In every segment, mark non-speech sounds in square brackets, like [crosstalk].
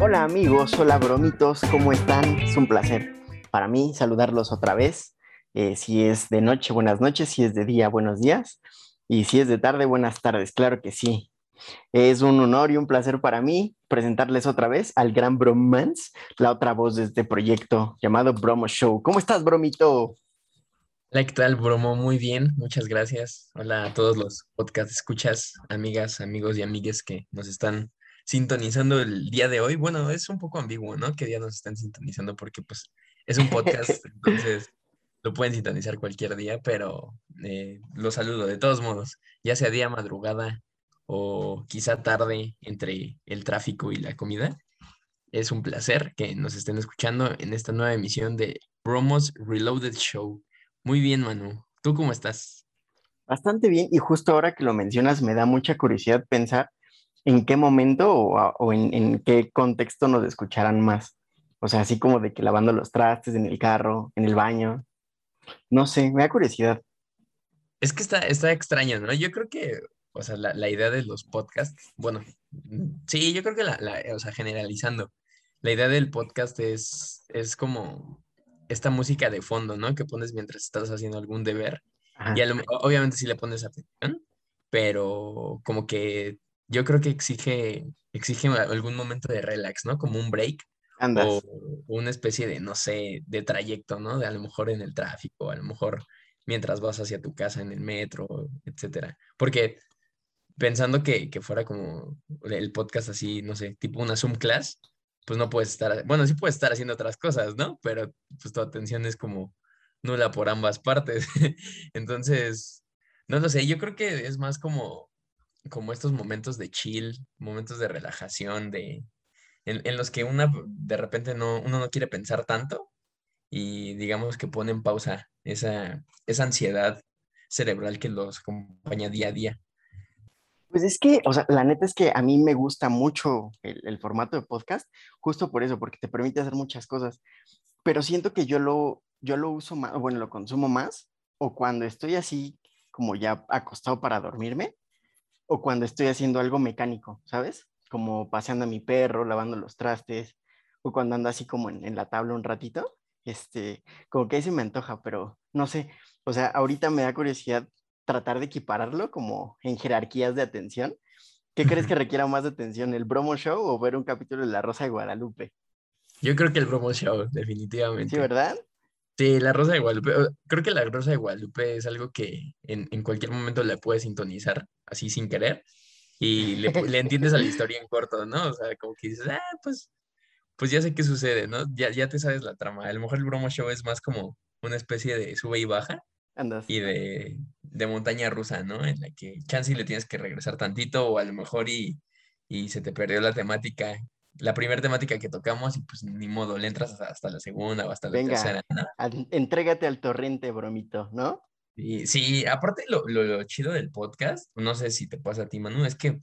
Hola amigos, hola bromitos, ¿cómo están? Es un placer para mí saludarlos otra vez. Eh, si es de noche, buenas noches, si es de día, buenos días, y si es de tarde, buenas tardes, claro que sí. Es un honor y un placer para mí presentarles otra vez al gran Bromance, la otra voz de este proyecto llamado Bromo Show. ¿Cómo estás, Bromito? Hola, ¿qué tal, Bromo? Muy bien, muchas gracias. Hola a todos los podcast escuchas, amigas, amigos y amigues que nos están sintonizando el día de hoy. Bueno, es un poco ambiguo, ¿no? ¿Qué día nos están sintonizando? Porque pues es un podcast, [laughs] entonces lo pueden sintonizar cualquier día, pero eh, lo saludo de todos modos, ya sea día, madrugada o quizá tarde entre el tráfico y la comida. Es un placer que nos estén escuchando en esta nueva emisión de Bromos Reloaded Show. Muy bien, Manu. ¿Tú cómo estás? Bastante bien, y justo ahora que lo mencionas, me da mucha curiosidad pensar en qué momento o, en, en, qué contexto nos escucharán más. O sea, así como de que lavando los trastes en el carro, en el baño. No sé, me da curiosidad. Es que está, está extraño, ¿no? Yo creo que, o sea, la, la idea de los podcasts, bueno, sí, yo creo que la, la, o sea, generalizando, la idea del podcast es, es como esta música de fondo, ¿no? Que pones mientras estás haciendo algún deber. Ajá. Y lo, obviamente sí le pones atención, pero como que yo creo que exige, exige algún momento de relax, ¿no? Como un break. Andas. O una especie de, no sé, de trayecto, ¿no? De a lo mejor en el tráfico, a lo mejor mientras vas hacia tu casa en el metro, etcétera. Porque pensando que, que fuera como el podcast así, no sé, tipo una Zoom class, pues no puedes estar, bueno, sí puedes estar haciendo otras cosas, ¿no? Pero pues tu atención es como nula por ambas partes. [laughs] Entonces, no lo sé, yo creo que es más como, como estos momentos de chill, momentos de relajación, de, en, en los que una de repente no, uno no quiere pensar tanto y digamos que pone en pausa esa, esa ansiedad cerebral que los acompaña día a día. Pues es que, o sea, la neta es que a mí me gusta mucho el, el, formato de podcast, justo por eso, porque te permite hacer muchas cosas, pero siento que yo lo, yo lo uso más, bueno, lo consumo más, o cuando estoy así como ya acostado para dormirme, o cuando estoy haciendo algo mecánico, ¿sabes? Como paseando a mi perro, lavando los trastes, o cuando ando así como en, en la tabla un ratito, este, como que ahí se me antoja, pero no sé, o sea, ahorita me da curiosidad tratar de equipararlo como en jerarquías de atención. ¿Qué crees que requiera más atención, el Bromo Show o ver un capítulo de La Rosa de Guadalupe? Yo creo que el Bromo Show, definitivamente. Sí, ¿verdad? Sí, La Rosa de Guadalupe. Creo que La Rosa de Guadalupe es algo que en, en cualquier momento le puedes sintonizar, así sin querer, y le, le, [laughs] entiendes a la historia en corto, ¿no? O sea, como que dices, ah, pues, pues ya sé qué sucede, ¿no? Ya, ya te sabes la trama. A lo mejor el Bromo Show es más como una especie de sube y baja Andas. y de, de, montaña rusa, ¿no? En la que chance le tienes que regresar tantito o a lo mejor y, y se te perdió la temática, la primera temática que tocamos y pues ni modo, le entras hasta, hasta la segunda o hasta Venga, la tercera, ¿no? Al, entrégate al torrente, bromito, ¿no? Sí, sí aparte lo, lo, lo, chido del podcast, no sé si te pasa a ti, Manu, es que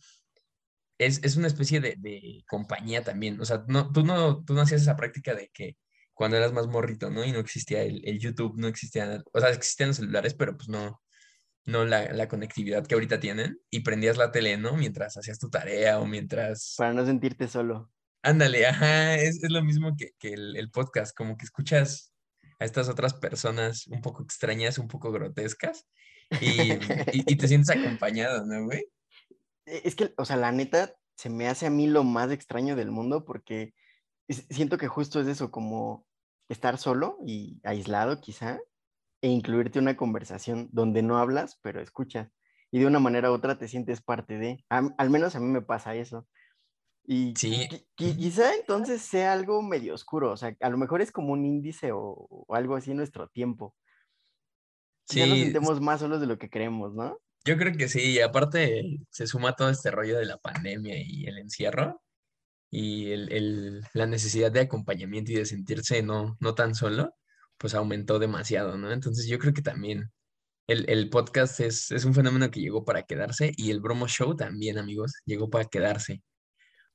es, es una especie de, de, compañía también, o sea, no, tú, no, tú no hacías esa práctica de que cuando eras más morrito, ¿no? Y no existía el, el YouTube, no existía, o sea, existían los celulares, pero pues no, no la, la, conectividad que ahorita tienen, y prendías la tele, ¿no? Mientras hacías tu tarea o mientras... Para no sentirte solo. Ándale, ajá, es, es lo mismo que, que el, el, podcast, como que escuchas a estas otras personas un poco extrañas, un poco grotescas, y, [laughs] y, y te sientes acompañado, ¿no, güey? Es que, o sea, la neta, se me hace a mí lo más extraño del mundo porque siento que justo es eso, como estar solo y aislado quizá, e incluirte una conversación donde no hablas, pero escuchas. Y de una manera u otra te sientes parte de. A, al menos a mí me pasa eso. Y sí. quizá entonces sea algo medio oscuro, o sea, a lo mejor es como un índice o, o algo así en nuestro tiempo. Sí. Ya nos sintemos más solos de lo que creemos, ¿no? Yo creo que sí, y aparte se suma todo este rollo de la pandemia y el encierro y el, el, la necesidad de acompañamiento y de sentirse no, no tan solo, pues aumentó demasiado, ¿no? Entonces yo creo que también el, el podcast es, es, un fenómeno que llegó para quedarse y el Bromo Show también, amigos, llegó para quedarse.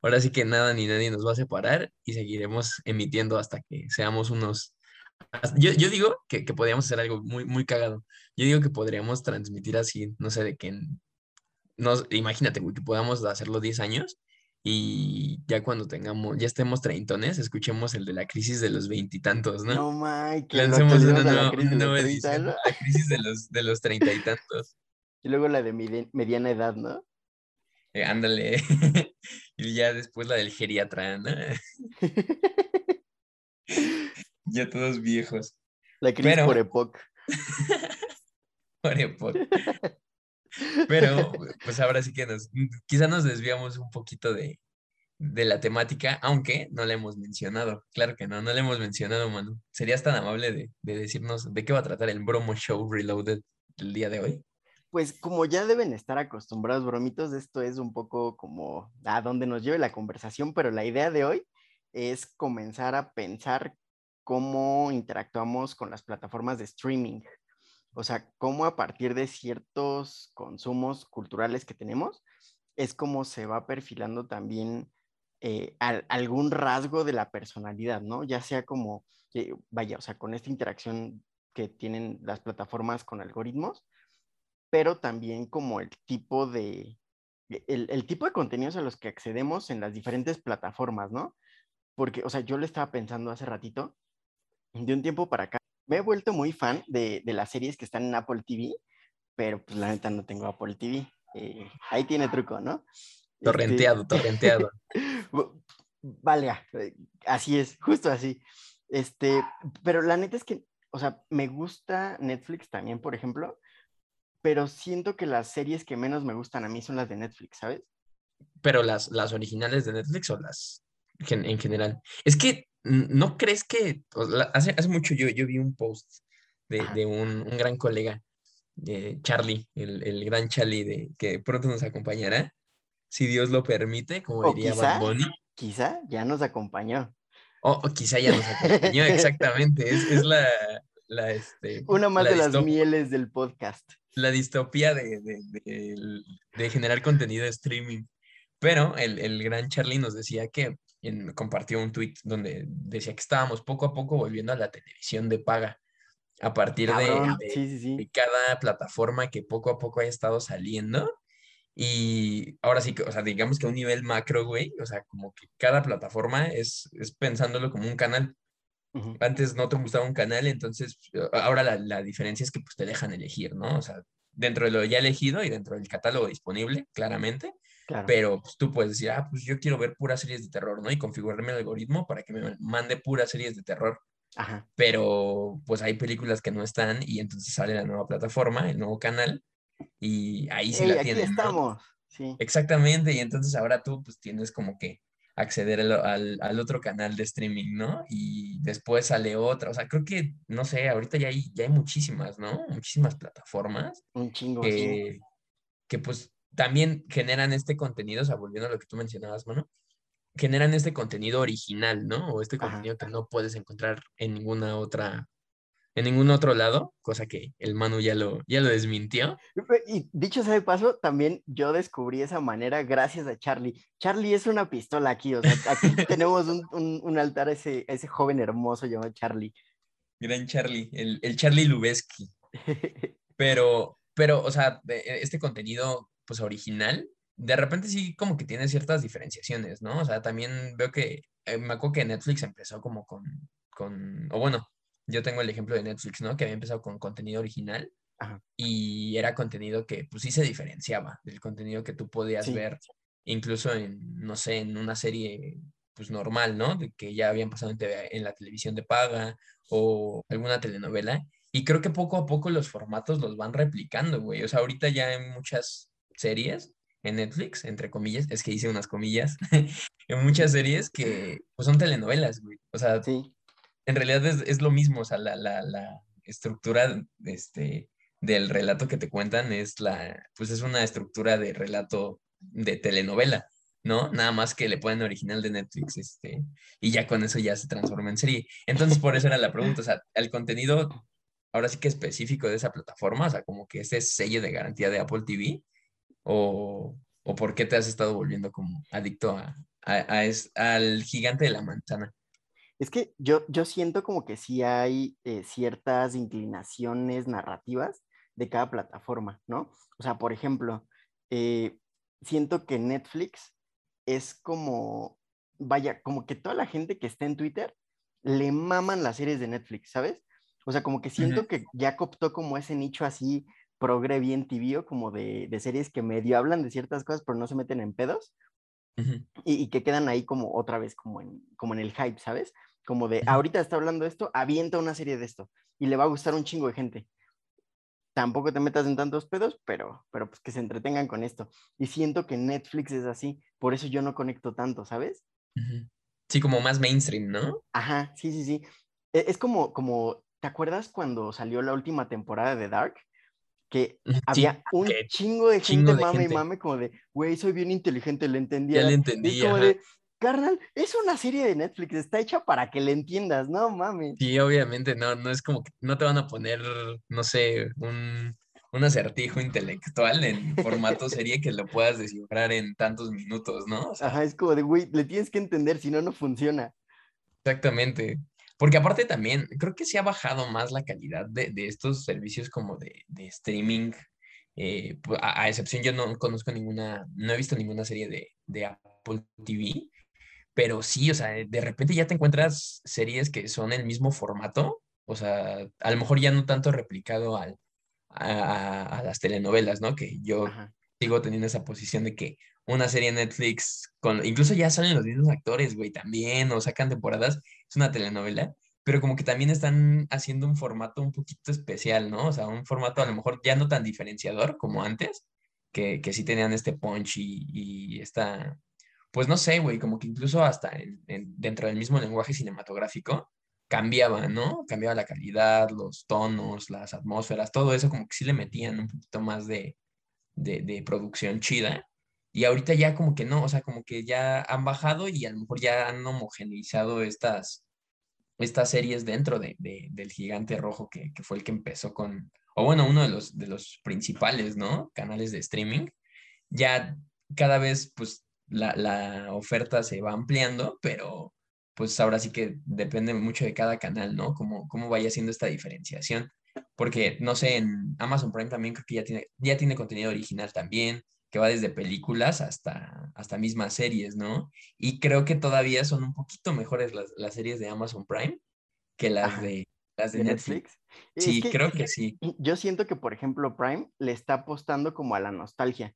Ahora sí que nada ni nadie nos va a separar y seguiremos emitiendo hasta que seamos unos Yo, yo digo que, que podríamos hacer algo muy, muy cagado. Yo digo que podríamos transmitir así, no sé, de que, nos, imagínate, güey, que podamos hacerlo 10 años y ya cuando tengamos, ya estemos treintones, escuchemos el de la crisis de los veintitantos, ¿no? No, Mike. Lancemos una nueva, edición, la crisis de los, de los treinta y tantos. Y luego la de mediana edad, ¿no? Eh, ándale. [laughs] y ya después la del geriatra, ¿no? [laughs] ya todos viejos. La crisis por Epoch. [laughs] por Epoch. Pero, pues ahora sí que nos, quizá nos desviamos un poquito de, la temática, aunque no la hemos mencionado. Claro que no, no la hemos mencionado, Manu. ¿Serías tan amable de, de decirnos de qué va a tratar el Bromo Show Reloaded el día de hoy? Pues como ya deben estar acostumbrados, bromitos, esto es un poco como a dónde nos lleve la conversación, pero la idea de hoy es comenzar a pensar cómo interactuamos con las plataformas de streaming. O sea, cómo a partir de ciertos consumos culturales que tenemos, es como se va perfilando también eh, algún rasgo de la personalidad, ¿no? Ya sea como, vaya, o sea, con esta interacción que tienen las plataformas con algoritmos, pero también como el tipo de, el, tipo de contenidos a los que accedemos en las diferentes plataformas, ¿no? Porque, o sea, yo lo estaba pensando hace ratito, de un tiempo para acá, me he vuelto muy fan de, las series que están en Apple TV, pero pues la neta no tengo Apple TV. Eh, ahí tiene truco, ¿no? Torrenteado, este, torrenteado. [laughs] vale, eh, así es, justo así. Este, pero la neta es que, o sea, me gusta Netflix también, por ejemplo, pero siento que las series que menos me gustan a mí son las de Netflix, ¿sabes? Pero las, las originales de Netflix o las en general. Es que ¿No crees que hace, hace mucho yo, yo vi un post de, un, gran colega, de Charlie, el, gran Charlie, de, que pronto nos acompañará, si Dios lo permite, como diría quizá, Bad Bunny. Quizá ya nos acompañó. O, quizá ya nos acompañó, [laughs] exactamente. Es, la, la este, Una más de las mieles del podcast. La distopía de, de, generar contenido de streaming. Pero el, el, gran Charlie nos decía que compartió un tweet donde decía que estábamos poco a poco volviendo a la televisión de paga a partir de, cada plataforma que poco a poco haya estado saliendo. Y ahora sí o sea, digamos que a un nivel macro, güey, o sea, como que cada plataforma es, es pensándolo como un canal. Antes no te gustaba un canal, entonces ahora la, la, diferencia es que pues te dejan elegir, ¿no? O sea, dentro de lo ya elegido y dentro del catálogo disponible, claramente, pero pues, tú puedes decir, ah, pues yo quiero ver puras series de terror, ¿no? Y configurarme el algoritmo para que me mande puras series de terror. Ajá. Pero pues hay películas que no están y entonces sale la nueva plataforma, el nuevo canal y ahí sí la tienen. estamos. Sí. Exactamente, y entonces ahora tú pues tienes como que acceder al, al, otro canal de streaming, ¿no? Y después sale otra, o sea, creo que, no sé, ahorita ya hay, ya hay muchísimas, ¿no? Muchísimas plataformas. Un chingo. Que, que pues también generan este contenido, o sea, volviendo a lo que tú mencionabas, mano, generan este contenido original, ¿no? O este contenido que no puedes encontrar en ninguna otra, en ningún otro lado, cosa que el Manu ya lo, ya lo desmintió. Y dicho sea de paso, también yo descubrí esa manera gracias a Charlie. Charlie es una pistola aquí, o sea, aquí [laughs] tenemos un, un, altar a ese, ese joven hermoso llamado Charlie. Gran Charlie, el, el Charlie Lubeski. [laughs] Pero, pero, o sea, este contenido pues original, de repente sí como que tiene ciertas diferenciaciones, ¿no? O sea, también veo que, eh, me acuerdo que Netflix empezó como con, con, o bueno, yo tengo el ejemplo de Netflix, ¿no? Que había empezado con contenido original y era contenido que pues sí se diferenciaba del contenido que tú podías ver incluso en, no sé, en una serie pues normal, ¿no? De que ya habían pasado en, en la televisión de paga o alguna telenovela. Y creo que poco a poco los formatos los van replicando, güey. O sea, ahorita ya hay muchas series en Netflix, entre comillas, es que hice unas comillas, [laughs] en muchas series que pues, son telenovelas, güey. O sea, en realidad es, lo mismo, o sea, la, la, la, estructura este, del relato que te cuentan es la, pues es una estructura de relato de telenovela, ¿no? Nada más que le ponen original de Netflix, este, y ya con eso ya se transforma en serie. Entonces, por eso era la pregunta, o sea, el contenido ahora sí que específico de esa plataforma, o sea, como que ese sello de garantía de Apple TV, o, o por qué te has estado volviendo como adicto a, a, al gigante de la manzana? Es que yo, yo siento como que sí hay eh, ciertas inclinaciones narrativas de cada plataforma, ¿no? O sea, por ejemplo, eh, siento que Netflix es como, vaya, como que toda la gente que está en Twitter le maman las series de Netflix, ¿sabes? O sea, como que siento que ya cooptó como ese nicho así progre bien tibio, como de, de, series que medio hablan de ciertas cosas, pero no se meten en pedos, y, que quedan ahí como otra vez, como en, como en el hype, ¿sabes? Como de, ahorita está hablando esto, avienta una serie de esto, y le va a gustar un chingo de gente. Tampoco te metas en tantos pedos, pero, pero pues que se entretengan con esto. Y siento que Netflix es así, por eso yo no conecto tanto, ¿sabes? Sí, como más mainstream, ¿no? Ajá, sí, sí, sí. E, es como, como, ¿te acuerdas cuando salió la última temporada de Dark? Que [laughs] había un chingo de gente mame y mame como de, güey, soy bien inteligente, le entendía. Ya le entendí. Es como de, carnal, es una serie de Netflix, está hecha para que le entiendas, no mames. Sí, obviamente, no, no es como que no te van a poner, no sé, un, un acertijo intelectual en formato [laughs] serie que lo puedas descifrar en tantos minutos, ¿no? Ajá, es como de, güey, le tienes que entender, si no, no funciona. Exactamente. Porque aparte también, creo que se ha bajado más la calidad de, estos servicios como de, streaming. Eh, pues, a, excepción, yo no conozco ninguna, no he visto ninguna serie de, Apple TV, pero sí, o sea, de repente ya te encuentras series que son el mismo formato, o sea, a lo mejor ya no tanto replicado al, a, las telenovelas, ¿no? Que yo sigo teniendo esa posición de que una serie Netflix, con, incluso ya salen los mismos actores, güey, también, o sacan temporadas, es una telenovela, pero como que también están haciendo un formato un poquito especial, ¿no? O sea, un formato a lo mejor ya no tan diferenciador como antes, que, que sí tenían este punch y, y esta, pues no sé, güey, como que incluso hasta dentro del mismo lenguaje cinematográfico cambiaba, ¿no? Cambiaba la calidad, los tonos, las atmósferas, todo eso como que sí le metían un poquito más de, de, de producción chida. Y ahorita ya como que no, o sea, como que ya han bajado y a lo mejor ya han homogeneizado estas, estas series dentro de, del gigante rojo que, fue el que empezó con, o bueno, uno de los, de los principales, ¿no? Canales de streaming. Ya cada vez, pues, la, la oferta se va ampliando, pero pues ahora sí que depende mucho de cada canal, ¿no? Cómo, cómo vaya haciendo esta diferenciación. Porque, no sé, en Amazon Prime también creo que ya tiene, ya tiene contenido original también que va desde películas hasta, hasta mismas series, ¿no? Y creo que todavía son un poquito mejores las, las series de Amazon Prime que las de, las de, Netflix. Sí, creo que sí. Yo siento que, por ejemplo, Prime le está apostando como a la nostalgia,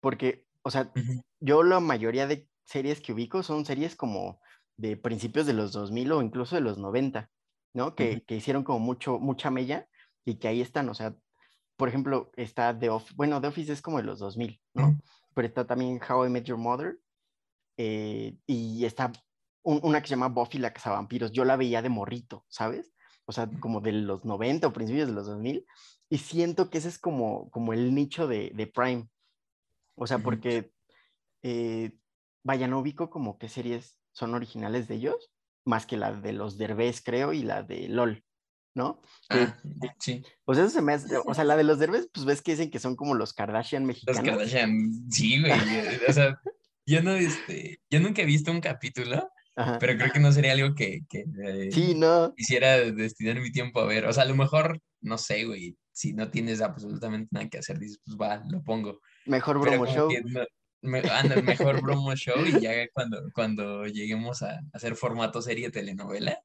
porque, o sea, yo la mayoría de series que ubico son series como de principios de los 2000 o incluso de los 90, ¿no? Que, que hicieron como mucho, mucha mella y que ahí están, o sea, por ejemplo, está The Office, bueno, The Office es como de los 2000, ¿no? Pero está también How I Met Your Mother, eh, y está una que se llama Buffy la Vampiros. yo la veía de morrito, ¿sabes? O sea, como de los 90 o principios de los 2000, y siento que ese es como, como el nicho de, de Prime, o sea, porque, eh, vaya, no ubico como qué series son originales de ellos, más que la de los Derbez, creo, y la de LOL. ¿No? Ah, sí. Pues eso se me hace, o sea, la de los derbes, pues ves que dicen que son como los Kardashian mexicanos. Los Kardashian, sí, güey. o sea, yo no, este, yo nunca he visto un capítulo, pero creo que no sería algo que, que eh, sí, no. quisiera destinar mi tiempo a ver. O sea, a lo mejor, no sé, güey, si no tienes absolutamente nada que hacer, dices, pues va, lo pongo. Mejor bromo show. anda, mejor bromo show y ya cuando, cuando lleguemos a hacer formato serie telenovela,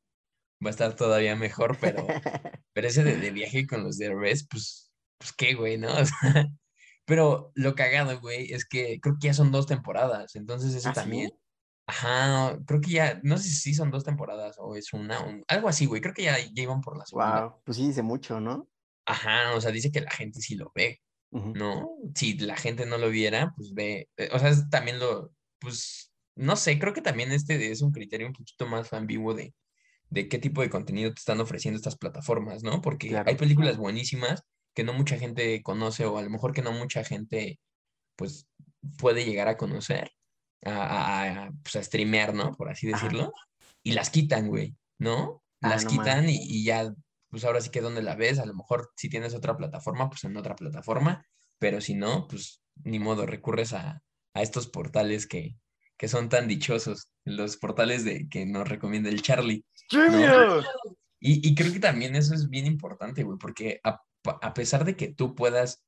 va a estar todavía mejor, pero, [laughs] pero ese de, viaje con los Derbez, pues, pues qué, güey, ¿no? [laughs] pero lo cagado, güey, es que creo que ya son dos temporadas, entonces eso ¿Ah, también. Ajá, creo que ya, no sé si son dos temporadas o es una, algo así, güey, creo que ya, ya iban por la segunda. Wow, pues sí dice mucho, ¿no? Ajá, o sea, dice que la gente sí lo ve, ¿no? Si la gente no lo viera, pues ve, eh, o sea, también lo, pues, no sé, creo que también este es un criterio un poquito más ambiguo de, de qué tipo de contenido te están ofreciendo estas plataformas, ¿no? Porque hay películas buenísimas que no mucha gente conoce o a lo mejor que no mucha gente pues puede llegar a conocer, a, a, pues, streamear, ¿no? Por así decirlo. Y las quitan, güey, ¿no? Ah, las quitan y, ya, pues ahora sí que donde la ves, a lo mejor si tienes otra plataforma, pues en otra plataforma, pero si no, pues ni modo, recurres a, estos portales que, que son tan dichosos, los portales de que nos recomienda el Charlie. Y, y, creo que también eso es bien importante, güey, porque a, a pesar de que tú puedas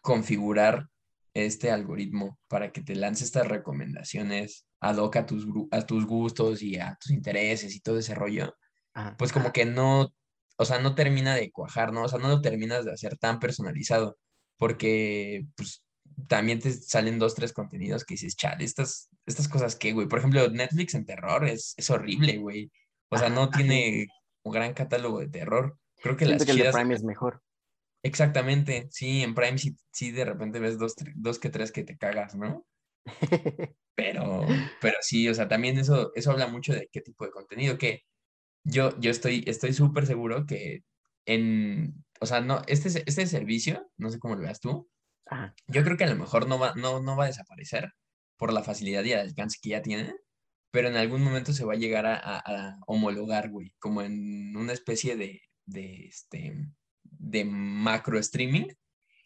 configurar este algoritmo para que te lance estas recomendaciones ad hoc a tus, a tus gustos y a tus intereses y todo ese rollo, pues como que no, o sea, no termina de cuajar, ¿no? O sea, no lo terminas de hacer tan personalizado, porque pues también te salen dos, tres contenidos que dices, chale, estas, estas cosas que, güey, por ejemplo, Netflix en terror es, es horrible, güey. O sea, no tiene un gran catálogo de terror. Creo que las que el de Prime es mejor. Exactamente, sí, en Prime sí, sí de repente ves dos, dos que tres que te cagas, ¿no? [laughs] Pero, pero sí, o sea, también eso, eso habla mucho de qué tipo de contenido, que yo, yo estoy estoy súper seguro que en, o sea, no, este, este servicio, no sé cómo lo veas tú, yo creo que a lo mejor no va, no, no va a desaparecer por la facilidad y el alcance que ya tiene, pero en algún momento se va a llegar a, a, homologar, güey, como en una especie de, de, este, de macro streaming,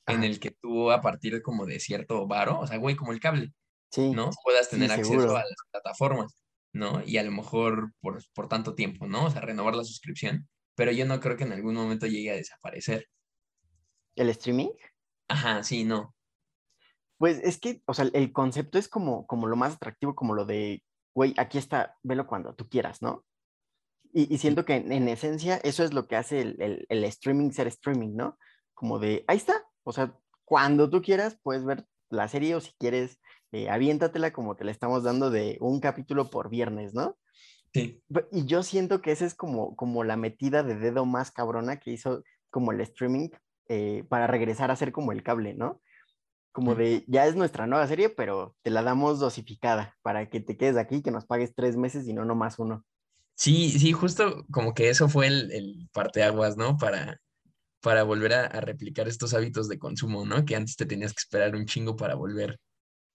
en el que tú a partir como de cierto varo, o sea, güey, como el cable, ¿no? Puedas tener acceso a las plataformas, ¿no? Y a lo mejor por, por tanto tiempo, ¿no? O sea, renovar la suscripción, pero yo no creo que en algún momento llegue a desaparecer. ¿El streaming? Ajá, sí, no. Pues es que, o sea, el concepto es como, como lo más atractivo, como lo de, güey, aquí está, velo cuando tú quieras, ¿no? Y, siento que en, esencia eso es lo que hace el, el, streaming ser streaming, ¿no? Como de, ahí está, o sea, cuando tú quieras puedes ver la serie o si quieres, eh, aviéntatela como te la estamos dando de un capítulo por viernes, ¿no? Sí. Y yo siento que esa es como, como la metida de dedo más cabrona que hizo como el streaming eh, para regresar a ser como el cable, ¿no? Como de, ya es nuestra nueva serie, pero te la damos dosificada para que te quedes aquí, que nos pagues tres meses y no nomás uno. Sí, sí, justo como que eso fue el, el parteaguas, ¿no? Para, para volver a, replicar estos hábitos de consumo, ¿no? Que antes te tenías que esperar un chingo para volver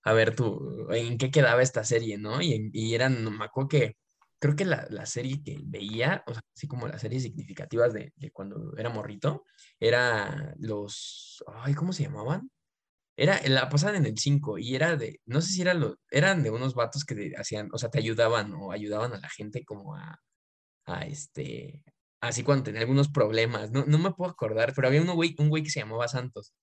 a ver tu, en qué quedaba esta serie, ¿no? Y, y eran, me acuerdo que, creo que la, la, serie que veía, o sea, así como las series significativas de, de, cuando era morrito, era los, ay, ¿cómo se llamaban? Era, la pasaban en el 5 y era de, no sé si era lo, eran de unos vatos que hacían, o sea, te ayudaban o ayudaban a la gente como a, a este, así cuando tenía algunos problemas, no, no me puedo acordar, pero había uno güey, un güey que se llamaba Santos.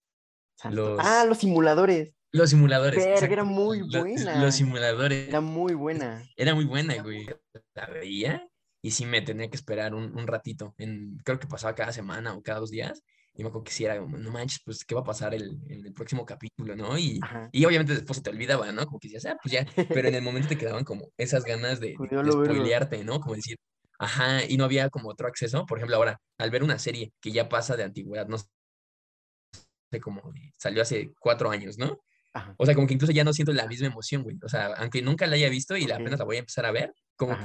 ah, los simuladores. Los simuladores. era muy buena. Los, simuladores. Era muy buena. [laughs] Era muy buena, güey. La veía y sí me tenía que esperar un, un ratito. En, creo que pasaba cada semana o cada dos días y me acuerdo que si era como, no manches, pues, ¿qué va a pasar el, en el próximo capítulo, no? Y, y, obviamente después se te olvidaba, ¿no? Como que decías, ah, pues ya, pero en el momento te quedaban como esas ganas de, de, spoilearte, ¿no? Como decir, ajá, y no había como otro acceso. Por ejemplo, ahora, al ver una serie que ya pasa de antigüedad, no sé, como salió hace cuatro años, ¿no? O sea, como que incluso ya no siento la misma emoción, güey. O sea, aunque nunca la haya visto y la apenas la voy a empezar a ver, como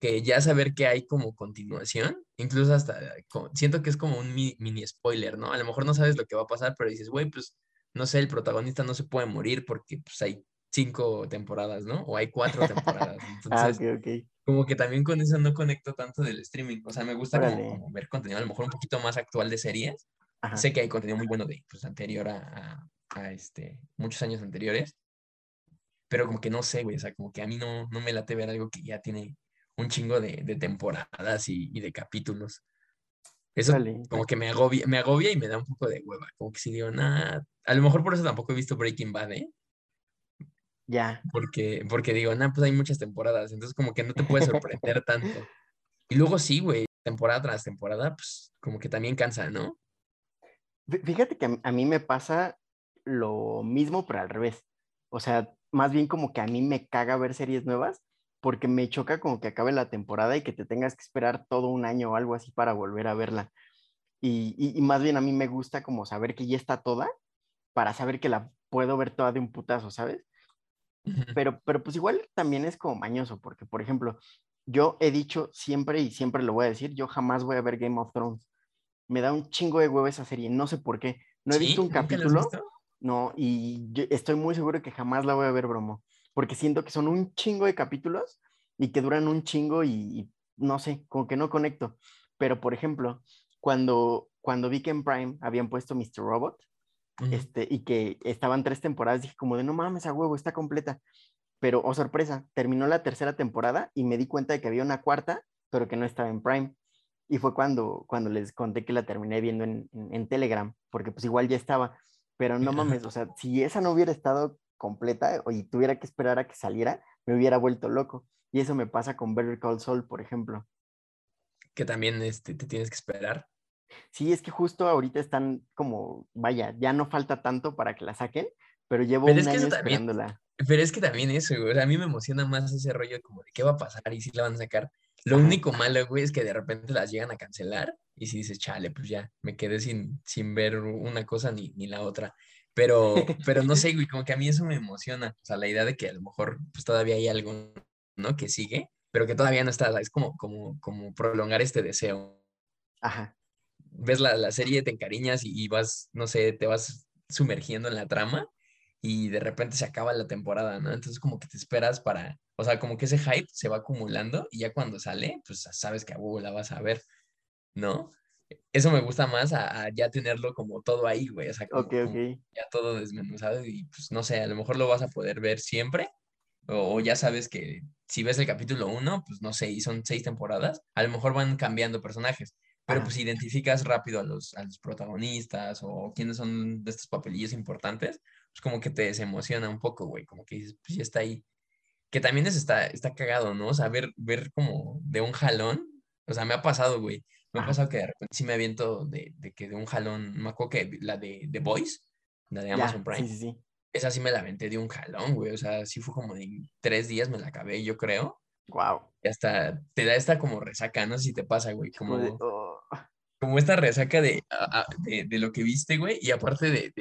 que ya saber que hay como continuación, incluso hasta siento que es como un mini, spoiler, ¿no? A lo mejor no sabes lo que va a pasar, pero dices, güey, pues no sé, el protagonista no se puede morir porque pues hay cinco temporadas, ¿no? O hay cuatro temporadas. [laughs] ah, ok, ok. Como que también con eso no conecto tanto del streaming. O sea, me gusta como, ver contenido a lo mejor un poquito más actual de series. Sé que hay contenido muy bueno de pues, anterior a, a, este, muchos años anteriores. Pero como que no sé, güey. O sea, como que a mí no, no me late ver algo que ya tiene un chingo de, temporadas y, de capítulos. Eso como que me agobia, me agobia y me da un poco de hueva. Como que si digo, nada, a lo mejor por eso tampoco he visto Breaking Bad, ¿eh? Ya. Porque, porque digo, nada, pues hay muchas temporadas, entonces como que no te puede sorprender tanto. Y luego sí, güey, temporada tras temporada, pues como que también cansa, ¿no? Fíjate que a mí me pasa lo mismo, pero al revés. O sea, más bien como que a mí me caga ver series nuevas porque me choca como que acabe la temporada y que te tengas que esperar todo un año o algo así para volver a verla. Y, más bien a mí me gusta como saber que ya está toda para saber que la puedo ver toda de un putazo, ¿sabes? Pero, pero pues igual también es como mañoso, porque por ejemplo, yo he dicho siempre y siempre lo voy a decir, yo jamás voy a ver Game of Thrones. Me da un chingo de huevo esa serie, no sé por qué. No he visto un capítulo. No, y yo estoy muy seguro que jamás la voy a ver, bromo porque siento que son un chingo de capítulos y que duran un chingo y, no sé, como que no conecto. Pero, por ejemplo, cuando, cuando vi que en Prime habían puesto Mr. Robot, este, y que estaban tres temporadas, dije como de, no mames, a huevo, está completa. pero, oh sorpresa, terminó la tercera temporada y me di cuenta de que había una cuarta, pero que no estaba en Prime. Y fue cuando, cuando les conté que la terminé viendo en, en, Telegram, porque pues igual ya estaba. Pero no [laughs] mames, o sea, si esa no hubiera estado completa y tuviera que esperar a que saliera, me hubiera vuelto loco. Y eso me pasa con Better Call Saul, por ejemplo. Que también este, te tienes que esperar. Sí, es que justo ahorita están como, vaya, ya no falta tanto para que la saquen, pero llevo un año esperándola. Pero es que también eso, güey. O sea, a mí me emociona más ese rollo como de qué va a pasar y si la van a sacar. Lo único malo, güey, es que de repente las llegan a cancelar y si dices, chale, pues ya, me quedé sin, sin ver una cosa ni, ni la otra. Pero, [laughs] pero no sé, güey, como que a mí eso me emociona. O sea, la idea de que a lo mejor pues todavía hay algo, ¿no? Que sigue, pero que todavía no está. Es como, como, como prolongar este deseo. Ajá. Ves la, la serie, te encariñas y, y vas, no sé, te vas sumergiendo en la trama y de repente se acaba la temporada, ¿no? Entonces como que te esperas para, o sea, como que ese hype se va acumulando y ya cuando sale, pues sabes que a Google la vas a ver, ¿no? Eso me gusta más a, ya tenerlo como todo ahí, güey, o sea, como, ya todo desmenuzado y pues no sé, a lo mejor lo vas a poder ver siempre o, ya sabes que si ves el capítulo 1, pues no sé, y son seis temporadas, a lo mejor van cambiando personajes, pero pues identificas rápido a los, a los protagonistas o quiénes son de estos papelillos importantes, pues como que te desemociona un poco, güey, como que dices, pues ya está ahí. Que también es, está, está cagado, ¿no? O sea, ver, ver como de un jalón, o sea, me ha pasado, güey, me ha pasado que de repente sí me aviento de, de que de un jalón, me acuerdo que la de The Voice, la de Amazon Prime, sí, sí, sí. esa sí me la aventé de un jalón, güey, o sea, sí fue como de tres días me la acabé, yo creo. Wow. Y hasta te da esta como resaca, no sé si te pasa, güey, como... Oh. Como esta resaca de, de, de, lo que viste, güey, y aparte de,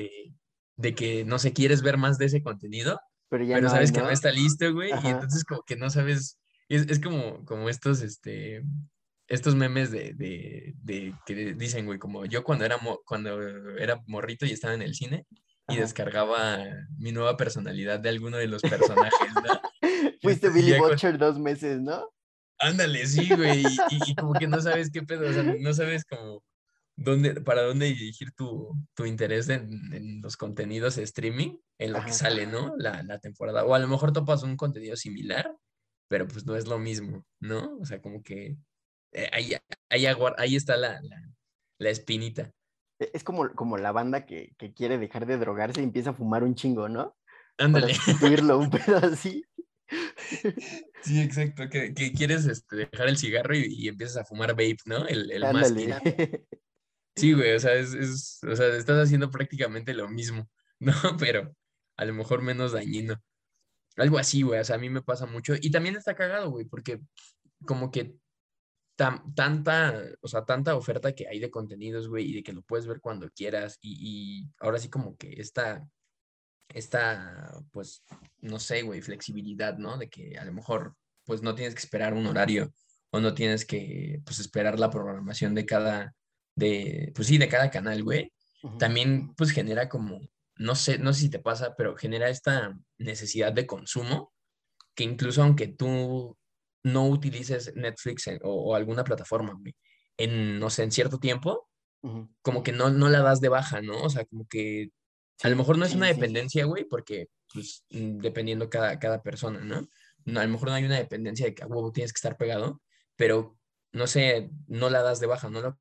de que, no sé, quieres ver más de ese contenido, pero, ya pero sabes que no está listo, güey, y entonces como que no sabes, es, es, como, como estos, este, estos memes de, de, de que dicen, güey, como yo cuando era, cuando era morrito y estaba en el cine y descargaba mi nueva personalidad de alguno de los personajes, ¿no? [laughs] Fuiste Billy Butcher dos meses, ¿no? Ándale, sí, güey, y, y, como que no sabes qué pedo, o sea, no sabes como dónde, para dónde dirigir tu, tu interés en, los contenidos de streaming, en lo que sale, ¿no? La, la, temporada. O a lo mejor topas un contenido similar, pero pues no es lo mismo, ¿no? O sea, como que eh, ahí, ahí, ahí, está la, la, la, espinita. E, es como, como la banda que, que, quiere dejar de drogarse y empieza a fumar un chingo, ¿no? Ándale. Para un pedo así. [laughs] Sí, exacto, que, que quieres este, dejar el cigarro y, y, empiezas a fumar vape, ¿no? El, el más [laughs] Sí, güey, o sea, es, es, o sea, estás haciendo prácticamente lo mismo, [laughs] ¿no? Pero a lo mejor menos dañino. Algo así, güey, o sea, a mí me pasa mucho. Y también está cagado, güey, porque como que tanta, o sea, tanta oferta que hay de contenidos, güey, y de que lo puedes ver cuando quieras. Y, y ahora sí como que esta, esta, pues, no sé, güey, flexibilidad, ¿no? De que a lo mejor, pues, no tienes que esperar un horario o no tienes que, pues, esperar la programación de cada de, pues sí, de cada canal, güey, también pues genera como, no sé, no sé si te pasa, pero genera esta necesidad de consumo que incluso aunque tú no utilices Netflix o, alguna plataforma, güey, en, no sé, en cierto tiempo, como que no, no la das de baja, ¿no? O sea, como que a lo mejor no es una dependencia, güey, porque pues mm, dependiendo cada, cada persona, ¿no? ¿no? A lo mejor no hay una dependencia de que a huevo tienes que estar pegado, pero no sé, no la das de baja, no lo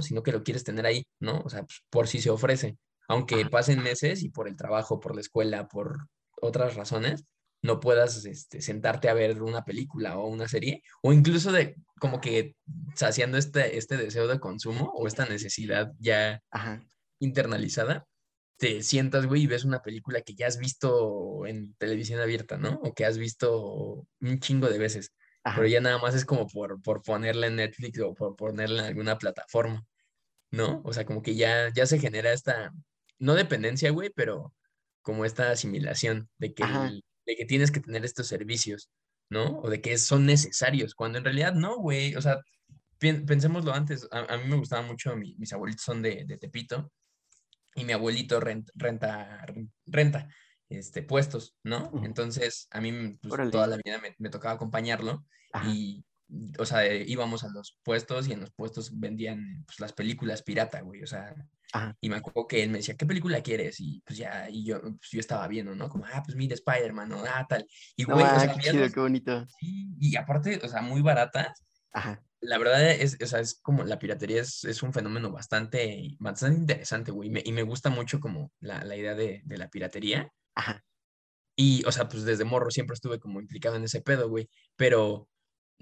sino que lo quieres tener ahí, ¿no? O sea, pues, por si se ofrece. Aunque pasen meses y por el trabajo, por la escuela, por otras razones, no puedas este, sentarte a ver una película o una serie, o incluso de como que saciando este, este deseo de consumo o esta necesidad ya internalizada, te sientas, güey, y ves una película que ya has visto en televisión abierta, ¿no? O que has visto un chingo de veces pero ya nada más es como por, por ponerla en Netflix o por ponerla en alguna plataforma, ¿no? O sea, como que ya, ya se genera esta, no dependencia, güey, pero como esta asimilación de que, de que tienes que tener estos servicios, ¿no? O de que son necesarios, cuando en realidad no, güey, o sea, pensémoslo antes, a, mí me gustaba mucho, mis abuelitos son de, de Tepito, y mi abuelito renta, renta, renta este, puestos, ¿no? Entonces, a mí pues, toda la vida me, tocaba acompañarlo y, o sea, íbamos a los puestos y en los puestos vendían pues, las películas pirata, güey, o sea, Y me acuerdo que él me decía, ¿qué película quieres? Y pues ya, y yo, pues yo estaba viendo, ¿no? Como, ah, pues mira Spider-Man, ¿no? Ah, tal. Y güey, o sea, qué chido, qué bonito. Sí, y aparte, o sea, muy baratas. Ajá. La verdad es, o sea, es como la piratería es, es un fenómeno bastante, bastante interesante, güey. Y me, y me gusta mucho como la, la idea de, de la piratería. Ajá. Y, o sea, pues desde morro siempre estuve como implicado en ese pedo, güey. Pero,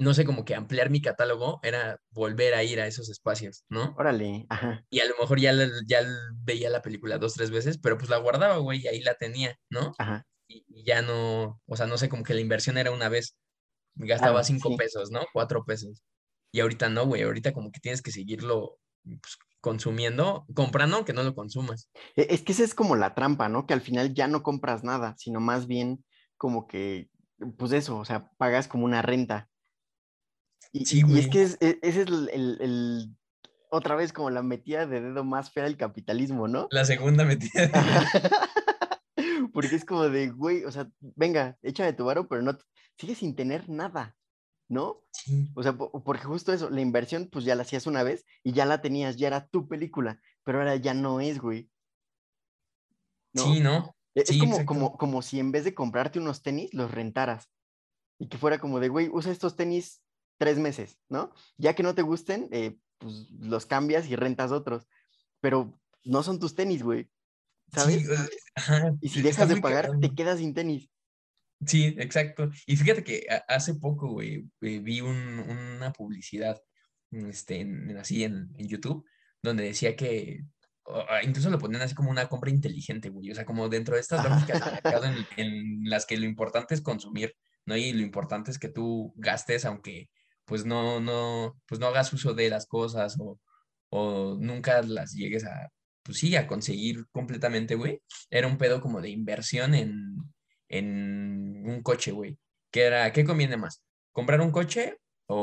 no sé, como que ampliar mi catálogo era volver a ir a esos espacios, ¿no? Órale, ajá. Y a lo mejor ya, ya veía la película dos, tres veces, pero pues la guardaba, güey, y ahí la tenía, ¿no? Ajá. Y, y ya no, o sea, no sé, como que la inversión era una vez. Gastaba cinco pesos, ¿no? Cuatro pesos. Y ahorita no, güey, ahorita como que tienes que seguirlo pues, consumiendo, comprando aunque no lo consumas. E, es que esa es como la trampa, ¿no? Que al final ya no compras nada, sino más bien como que, pues eso, o sea, pagas como una renta. Y, Sí, y es que es- e- ese es el, el- el- otra vez como la metida de dedo más fea del capitalismo, ¿no? La segunda metida. [laughs] Porque es como de, güey, o sea, venga, échame tu varo, pero no, sigues sin tener nada, ¿no? Sí, O sea, po- porque justo eso, la inversión, pues ya la hacías una vez y ya la tenías, ya era tu película, pero ahora ya no es, güey. ¿No? sí, ¿no? E- Es Sí, como, como, como si en vez de comprarte unos tenis, los rentaras. Y que fuera como de, güey, usa estos tenis tres meses, ¿no? Ya que no te gusten, eh, pues los cambias y rentas otros. Pero no son tus tenis, güey. ¿Sabes? Sí, ajá, y si está dejas de pagar, cagado. te quedas sin tenis. Sí, exacto. Y fíjate que hace poco, güey, eh, vi un- una publicidad, este, en, así en, en YouTube, donde decía que, incluso lo ponían así como una compra inteligente, güey. O sea, como dentro de estas lógicas de [laughs] mercado en, en las que lo importante es consumir, ¿no? Y lo importante es que tú gastes, aunque pues no, no, pues no hagas uso de las cosas o, o nunca las llegues a, pues sí, a conseguir completamente, güey. Era un pedo como de inversión en, en un coche, güey. ¿Qué era, qué conviene más? ¿Comprar un coche o,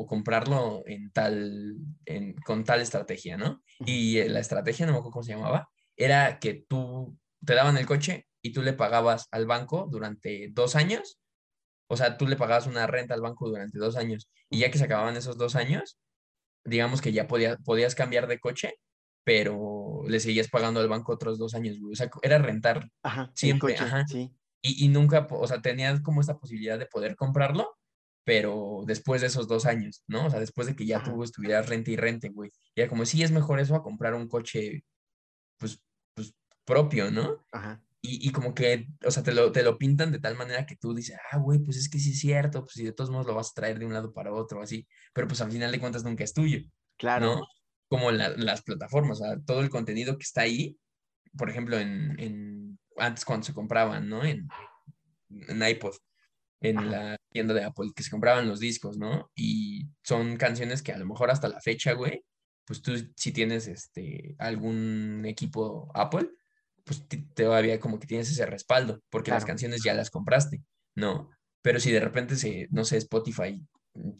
o comprarlo en tal, en, con tal estrategia, ¿no? Y eh, la estrategia, no me acuerdo cómo se llamaba, era que tú te daban el coche y tú le pagabas al banco durante dos años. O sea, tú le pagabas una renta al banco durante dos años y ya que se acababan esos dos años, digamos que ya podía, podías cambiar de coche, pero le seguías pagando al banco otros dos años, güey. O sea, era rentar Ajá, siempre, coche, ajá. sí. Y, y nunca, o sea, tenías como esta posibilidad de poder comprarlo, pero después de esos dos años, ¿no? O sea, después de que ya Ajá. tú estuvieras rente y rente, güey. Y era como, sí, es mejor eso a comprar un coche, pues, pues propio, ¿no? Ajá. Y, y como que, o sea, te lo, te lo pintan de tal manera que tú dices, ah, güey, pues es que sí es cierto, pues de todos modos lo vas a traer de un lado para otro, así, pero pues al final de cuentas nunca es tuyo, Claro. ¿no? Como la- las plataformas, o sea, todo el contenido que está ahí, por ejemplo, en, en antes cuando se compraban, ¿no? En, en iPod, en Ajá. la tienda de Apple, que se compraban los discos, ¿no? Y son canciones que a lo mejor hasta la fecha, güey, pues tú si tienes este, algún equipo Apple, pues todavía como que tienes ese respaldo, porque las canciones ya las compraste, ¿no? Pero si de repente se, no sé, Spotify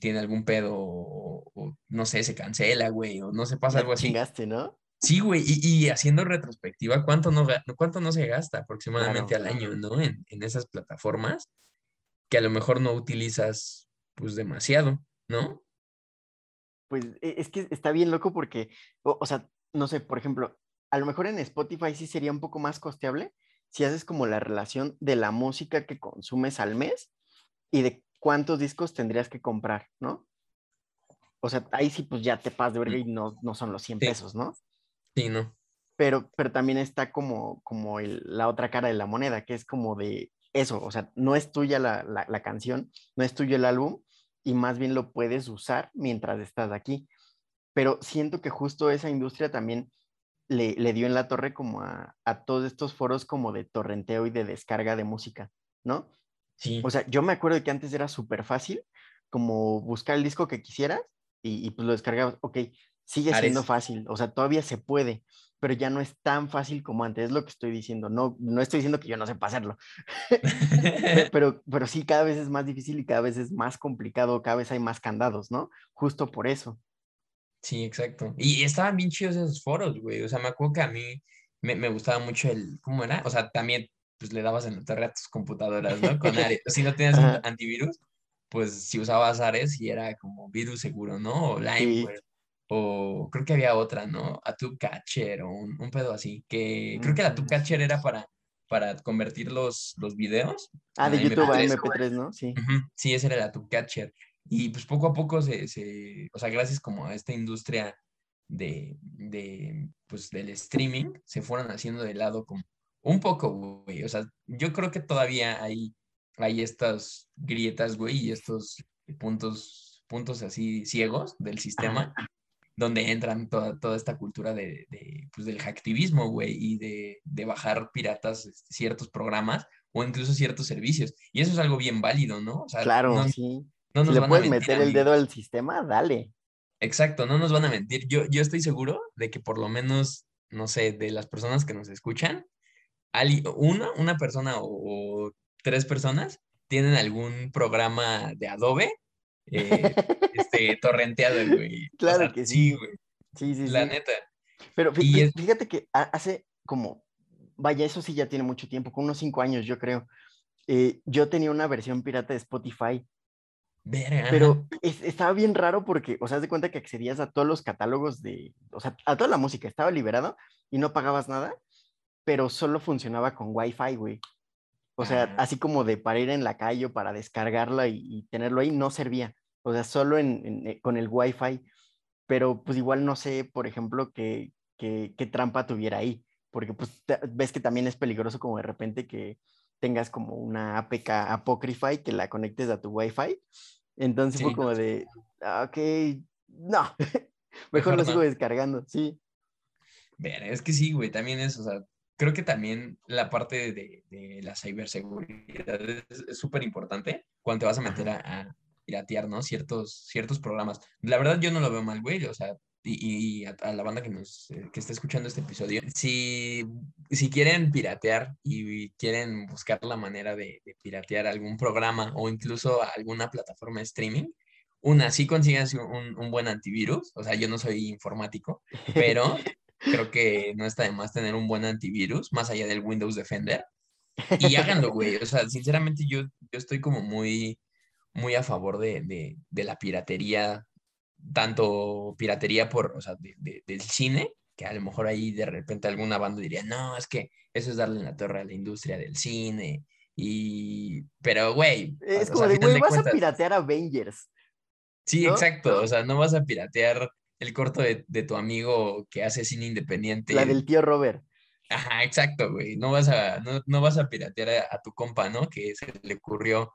tiene algún pedo o, o, no sé, se cancela, güey, o no se pasa algo así. chingaste, ¿no? Sí, güey, y, y haciendo retrospectiva, ¿cuánto no, cuánto no se gasta aproximadamente Claro. al año, ¿no? En, en esas plataformas que a lo mejor no utilizas, pues, demasiado, ¿no? Pues e- es que está bien loco porque, o, o sea, no sé, por ejemplo, a lo mejor en Spotify sí sería un poco más costeable si haces como la relación de la música que consumes al mes y de cuántos discos tendrías que comprar, ¿no? O sea, ahí sí pues ya te pasas de verga y no, no son los 100 Sí. pesos, ¿no? Sí, ¿no? Pero, pero también está como, como el- la otra cara de la moneda, que es como de eso, o sea, no es tuya la, la- la canción, no es tuyo el álbum, y más bien lo puedes usar mientras estás aquí. Pero siento que justo esa industria también le, le dio en la torre como a, a todos estos foros como de torrenteo y de descarga de música, ¿no? Sí, O sea, yo me acuerdo que antes era súper fácil como buscar el disco que quisieras y, y, pues lo descargabas. Ok, sigue siendo Ares. fácil, o sea, todavía se puede, pero ya no es tan fácil como antes, es lo que estoy diciendo. No, no estoy diciendo que yo no sepa hacerlo, pe- [laughs] pero, pero sí, cada vez es más difícil y cada vez es más complicado, cada vez hay más candados, ¿no? Justo por eso. Sí, exacto. Y estaban bien chidos esos foros, güey. O sea, me acuerdo que a mí me, me gustaba mucho el, ¿cómo era? O sea, también, pues le dabas en la torre a tus computadoras, ¿no? Con Ares. Si no tenías Ajá. antivirus, pues si usabas Ares y era como virus seguro, ¿no? O Sí. Limeware. o creo que había otra, ¿no? A tu catcher o un, un pedo así, que creo que la tu catcher era para, para convertir los, los videos. Ah, de YouTube a MP3, ¿no? Sí. Sí, esa era la tu catcher. Y pues poco a poco se, se, o sea, gracias como a esta industria de, de, pues del streaming, se fueron haciendo de lado como un poco, güey. O sea, yo creo que todavía hay, hay estas grietas, güey, y estos puntos, puntos así ciegos del sistema donde entran toda, toda esta cultura de, de pues, del hacktivismo, güey, y de, de, bajar piratas este, ciertos programas o incluso ciertos servicios. Y eso es algo bien válido, ¿no? O sea, claro, sí. No nos si le puedes meter el dedo al sistema, dale. Exacto, no nos van a mentir. Yo, yo estoy seguro de que por lo menos, no sé, de las personas que nos escuchan, una, una persona o, o tres personas tienen algún programa de Adobe eh, [laughs] este, torrenteado, güey. Claro que sí. güey. Sí, sí, La neta. Pero fíjate, que hace como, vaya, eso sí ya tiene mucho tiempo, con unos cinco años yo creo. Eh, yo tenía una versión pirata de Spotify. Pero estaba bien raro porque, o sea, de cuenta que accedías a todos los catálogos de, o sea, a toda la música, estaba liberado y no pagabas nada, pero solo funcionaba con Wi-Fi, güey. O sea, así como de para ir en la calle o para descargarla y, tenerlo ahí, no servía. O sea, solo en, eh, con el Wi-Fi. Pero pues igual no sé, por ejemplo, qué, qué, trampa tuviera ahí. Porque pues ves que también es peligroso como de repente que tengas como una APK apócrifa y que la conectes a tu Wi-Fi. Entonces fue como de, ah, ok, no, [laughs] mejor, lo sigo descargando, sí. Ver, es que sí, güey, también es, o sea, creo que también la parte de, de la ciberseguridad es súper importante cuando te vas a meter a, piratear, ¿no? Ciertos, ciertos programas. La verdad yo no lo veo mal, güey, o sea, y, a, la banda que nos eh, que está escuchando este episodio, si, si quieren piratear y quieren buscar la manera de, piratear algún programa o incluso alguna plataforma de streaming, una, sí consigas un, un buen antivirus, o sea, yo no soy informático, pero [laughs] creo que no está de más tener un buen antivirus, más allá del Windows Defender. Y háganlo, güey. O sea, sinceramente yo, yo estoy como muy, muy a favor de, de, de la piratería, tanto piratería por, o sea, de, del cine, que a lo mejor ahí de repente alguna banda diría, no, es que eso es darle en la torre a la industria del cine. Y, pero, güey. Es como de, güey, vas a piratear Avengers. Sí, exacto. O sea, no vas a piratear el corto de, tu amigo que hace cine independiente. La del tío Robert. Ajá, exacto, güey. No vas a, no, vas a piratear a, tu compa, ¿no? Que se le ocurrió,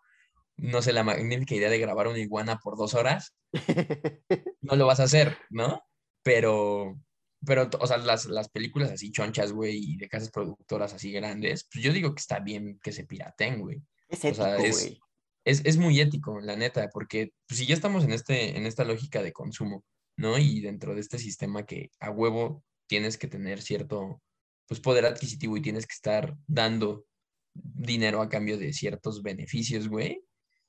no sé, la magnífica idea de grabar una iguana por dos horas. [laughs] no lo vas a hacer, ¿no? Pero, pero, o sea, las, películas así chonchas, güey, y de casas productoras así grandes, pues yo digo que está bien que se piraten, güey. Es ético, güey. Es, es, muy ético, la neta, porque pues, si ya estamos en, este, en esta lógica de consumo, ¿no? Y dentro de este sistema que a huevo tienes que tener cierto, pues, poder adquisitivo y tienes que estar dando dinero a cambio de ciertos beneficios, güey.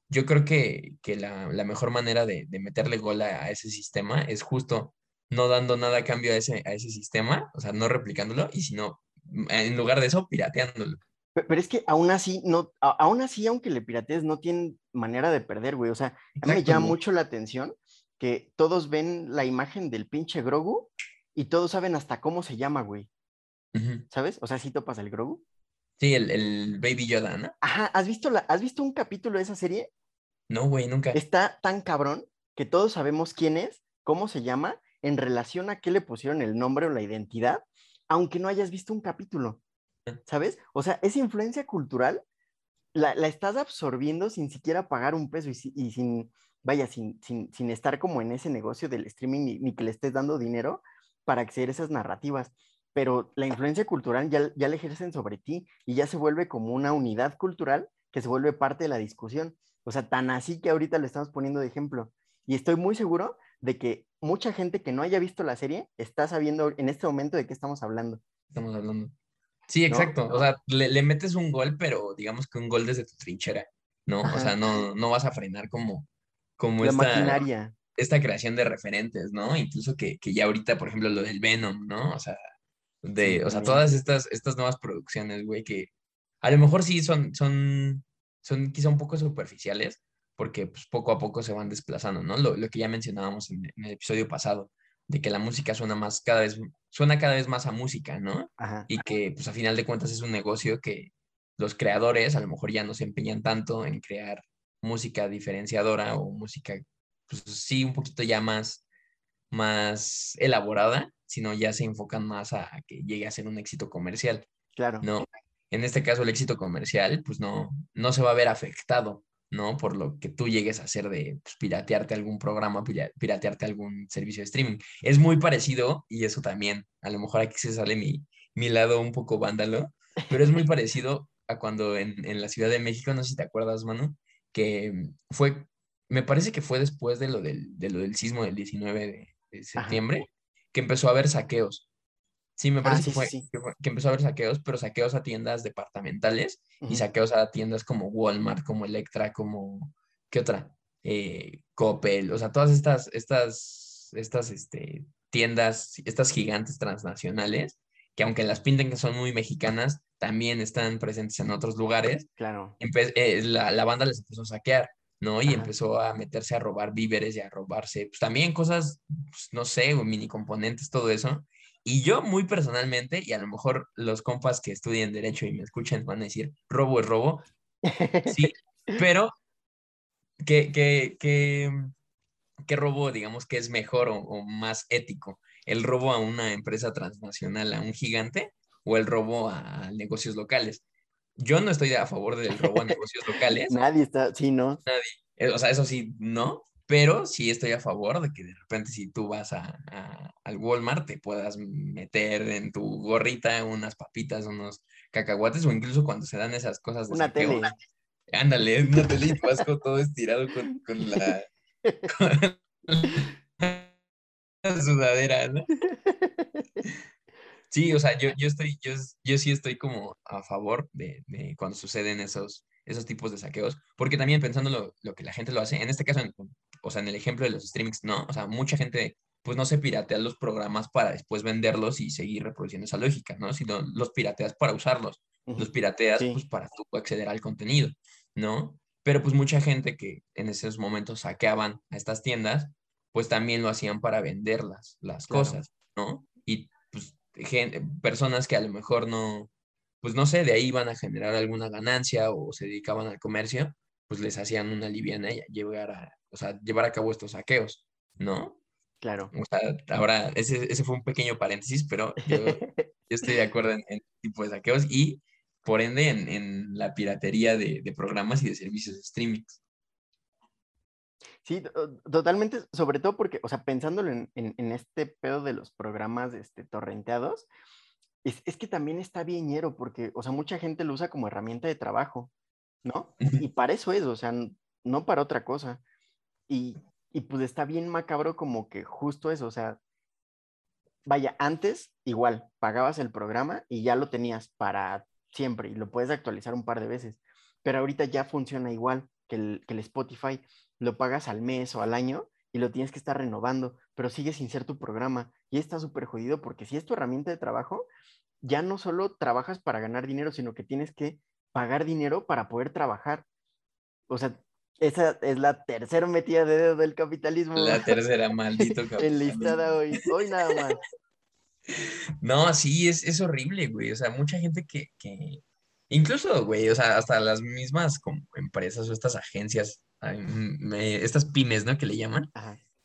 Yo creo que, la, mejor manera de, meterle gol a, ese sistema es justo no dando nada a cambio a ese, a ese sistema, o sea, no replicándolo, y sino, en lugar de eso, pirateándolo. Pero es que aún así, no, aún así, aunque le piratees, no tienen manera de perder, güey. O sea, a mí me llama mucho la atención que todos ven la imagen del pinche Grogu y todos saben hasta cómo se llama, güey. ¿Sabes? O sea, si topas el Grogu. Sí, el, Baby Yoda, ¿no? Ajá, ¿has visto, la, ¿has visto un capítulo de esa serie? No, güey, nunca. Está tan cabrón que todos sabemos quién es, cómo se llama, en relación a qué le pusieron el nombre o la identidad, aunque no hayas visto un capítulo. ¿Sabes? O sea, esa influencia cultural la, estás absorbiendo sin siquiera pagar un peso y sin, vaya, sin, sin, estar como en ese negocio del streaming ni, que le estés dando dinero para acceder a esas narrativas. Pero la influencia cultural ya, ya le ejercen sobre ti y ya se vuelve como una unidad cultural que se vuelve parte de la discusión. O sea, tan así que ahorita le estamos poniendo de ejemplo. Y estoy muy seguro de que mucha gente que no haya visto la serie está sabiendo en este momento de qué estamos hablando. Estamos hablando. Sí, exacto. O sea, le, le, metes un gol, pero digamos que un gol desde tu trinchera, ¿no? O sea, no, no vas a frenar como, como esta, esta creación de referentes, ¿no? Incluso que, ya ahorita, por ejemplo, lo del Venom, ¿no? O sea, de, o sea, todas estas, estas nuevas producciones, güey, que a lo mejor sí son, son, son quizá un poco superficiales, porque pues poco a poco se van desplazando, ¿no? Lo, que ya mencionábamos en, el episodio pasado, de que la música suena más cada vez, suena cada vez más a música, ¿no? Ajá. Y que pues a final de cuentas es un negocio que los creadores a lo mejor ya no se empeñan tanto en crear música diferenciadora o música, pues sí, un poquito ya más, más elaborada, sino ya se enfocan más a, que llegue a ser un éxito comercial. Claro. ¿No? En este caso, el éxito comercial, pues no, no se va a ver afectado, ¿no? Por lo que tú llegues a hacer de pues, piratearte algún programa, piratearte algún servicio de streaming. Es muy parecido, y eso también, a lo mejor aquí se sale mi, mi lado un poco vándalo, pero es muy [laughs] parecido a cuando en, en la Ciudad de México, no sé si te acuerdas, Manu, que fue, me parece que fue después de lo del, de lo del sismo del 19 de, septiembre, que empezó a haber saqueos. Sí, me ah, parece que, fue, Que, empezó a haber saqueos, pero saqueos a tiendas departamentales y saqueos a tiendas como Walmart, como Electra, como, ¿qué otra? Eh, Coppel, o sea, todas estas, estas, estas este, tiendas, estas gigantes transnacionales, que aunque las pinten que son muy mexicanas, también están presentes en otros lugares. Claro. Eh, la, la, banda les empezó a saquear, ¿no? Y empezó a meterse a robar víveres y a robarse, pues también cosas, pues, no sé, mini componentes, todo eso. Y yo muy personalmente, y a lo mejor los compas que estudien derecho y me escuchen van a decir, robo es robo. Sí, [laughs] pero ¿qué, qué, qué, qué robo, digamos, que es mejor o, o más ético? ¿El robo a una empresa transnacional, a un gigante? o el robo a negocios locales. Yo no estoy a favor del robo a negocios [laughs] locales. Nadie está, sí, ¿no? Nadie. Eh, o sea, eso sí, no, pero sí estoy a favor de que de repente si tú vas a, al Walmart te puedas meter en tu gorrita unas papitas, unos cacahuates o incluso cuando se dan esas cosas de una tele. Ándale, una tele y vas [laughs] todo estirado con, con la, [laughs] con la sudadera, ¿no? Sí, o sea, yo, yo estoy, yo, yo sí estoy como a favor de, de, cuando suceden esos, esos tipos de saqueos, porque también pensando lo, lo que la gente lo hace, en este caso, o sea, en el ejemplo de los streamings, no, o sea, mucha gente pues no se piratea los programas para después venderlos y seguir reproduciendo esa lógica, ¿no? Sino los pirateas para usarlos, los pirateas pues para tú acceder al contenido, ¿no? Pero pues mucha gente que en esos momentos saqueaban a estas tiendas, pues también lo hacían para venderlas, las cosas, ¿no? Personas que a lo mejor no, pues no sé, de ahí iban a generar alguna ganancia o se dedicaban al comercio, pues les hacían una liviana y llevar a, o sea, llevar a cabo estos saqueos, ¿no? Claro. O sea, ahora, ese, ese fue un pequeño paréntesis, pero yo, [laughs] estoy de acuerdo en, el tipo de saqueos y, por ende, en, en la piratería de, de, programas y de servicios de streaming. Sí, totalmente, sobre todo porque, o sea, pensándolo en, en, este pedo de los programas este, torrenteados, es, es, que también está bien ñero porque, o sea, mucha gente lo usa como herramienta de trabajo, ¿no? Y para eso es, o sea, no para otra cosa. Y, y pues está bien macabro como que justo eso, o sea, vaya, antes igual, pagabas el programa y ya lo tenías para siempre y lo puedes actualizar un par de veces, pero ahorita ya funciona igual que el, que el Spotify lo pagas al mes o al año y lo tienes que estar renovando, pero sigue sin ser tu programa y está súper jodido porque si es tu herramienta de trabajo, ya no solo trabajas para ganar dinero, sino que tienes que pagar dinero para poder trabajar. O sea, esa es la tercera metida de dedo del capitalismo. La tercera, [laughs] maldito capitalismo. Enlistada hoy, hoy nada más. [laughs] No, sí, es, es horrible, güey. O sea, mucha gente que, que, incluso, güey, o sea, hasta las mismas como empresas o estas agencias estas pymes, ¿no? Que le llaman,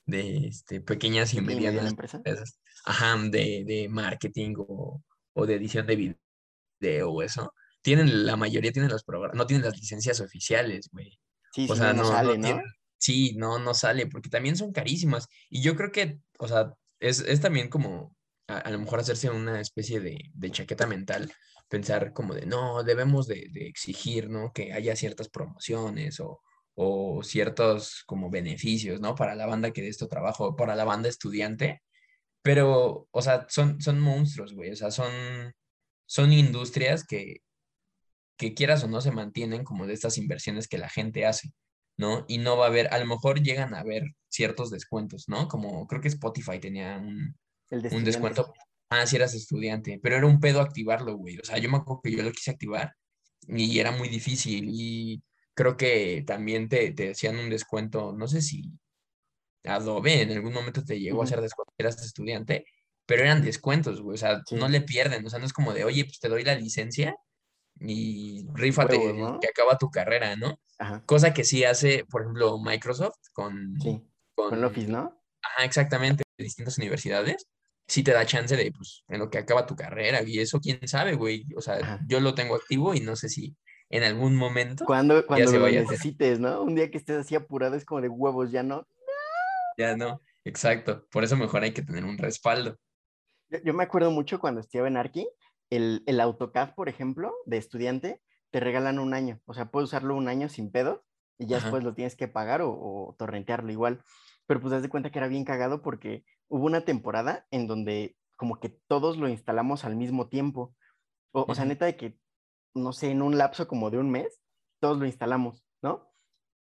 de este, pequeñas y medianas empresas. Ajá, de, de marketing o, o, de edición de video o eso. Tienen, la mayoría tienen los programas, no tienen las licencias oficiales, güey. Sí, o sea, no, sale, ¿no? sí, no, no sale, porque también son carísimas. Y yo creo que, o sea, es, es también como a, lo mejor hacerse una especie de, de, chaqueta mental, pensar como de, no, debemos de, de, exigir, ¿no? Que haya ciertas promociones o, o ciertos como beneficios, ¿no? Para la banda que de esto trabajo, para la banda estudiante, pero, o sea, son, son monstruos, güey, o sea, son, son industrias que, que quieras o no se mantienen como de estas inversiones que la gente hace, ¿no? Y no va a haber, a lo mejor llegan a haber ciertos descuentos, ¿no? Como creo que Spotify tenía un, un descuento. Ah, si eras estudiante, pero era un pedo activarlo, güey. O sea, yo me acuerdo que yo lo quise activar y era muy difícil y creo que también te, te hacían un descuento, no sé si Adobe en algún momento te llegó a hacer descuento eras estudiante, pero eran descuentos, güey, o sea, Sí. no le pierden, o sea, no es como de, oye, pues te doy la licencia y rífate que acaba tu carrera, ¿no? Ajá, Cosa que sí hace, por ejemplo, Microsoft con, sí. con, Con Office, ¿no? ajá, exactamente, de distintas universidades, sí te da chance de, pues, en lo que acaba tu carrera, y eso quién sabe, güey, o sea, Ajá. yo lo tengo activo y no sé si en algún momento Cuando, cuando se lo necesites, ¿no? Un día que estés así apurado es como de huevos, ya no. ya no, exacto, por eso mejor hay que tener un respaldo. Yo, yo me acuerdo mucho cuando estudiaba en Arki, el, el AutoCAD, por ejemplo, de estudiante, te regalan un año. O sea, puedes usarlo un año sin pedo y ya Ajá. después lo tienes que pagar o, o torrentearlo igual. Pero pues haz de cuenta que era bien cagado porque hubo una temporada en donde como que todos lo instalamos al mismo tiempo. O, o sea, neta de que, no sé, en un lapso como de un mes, todos lo instalamos, ¿no?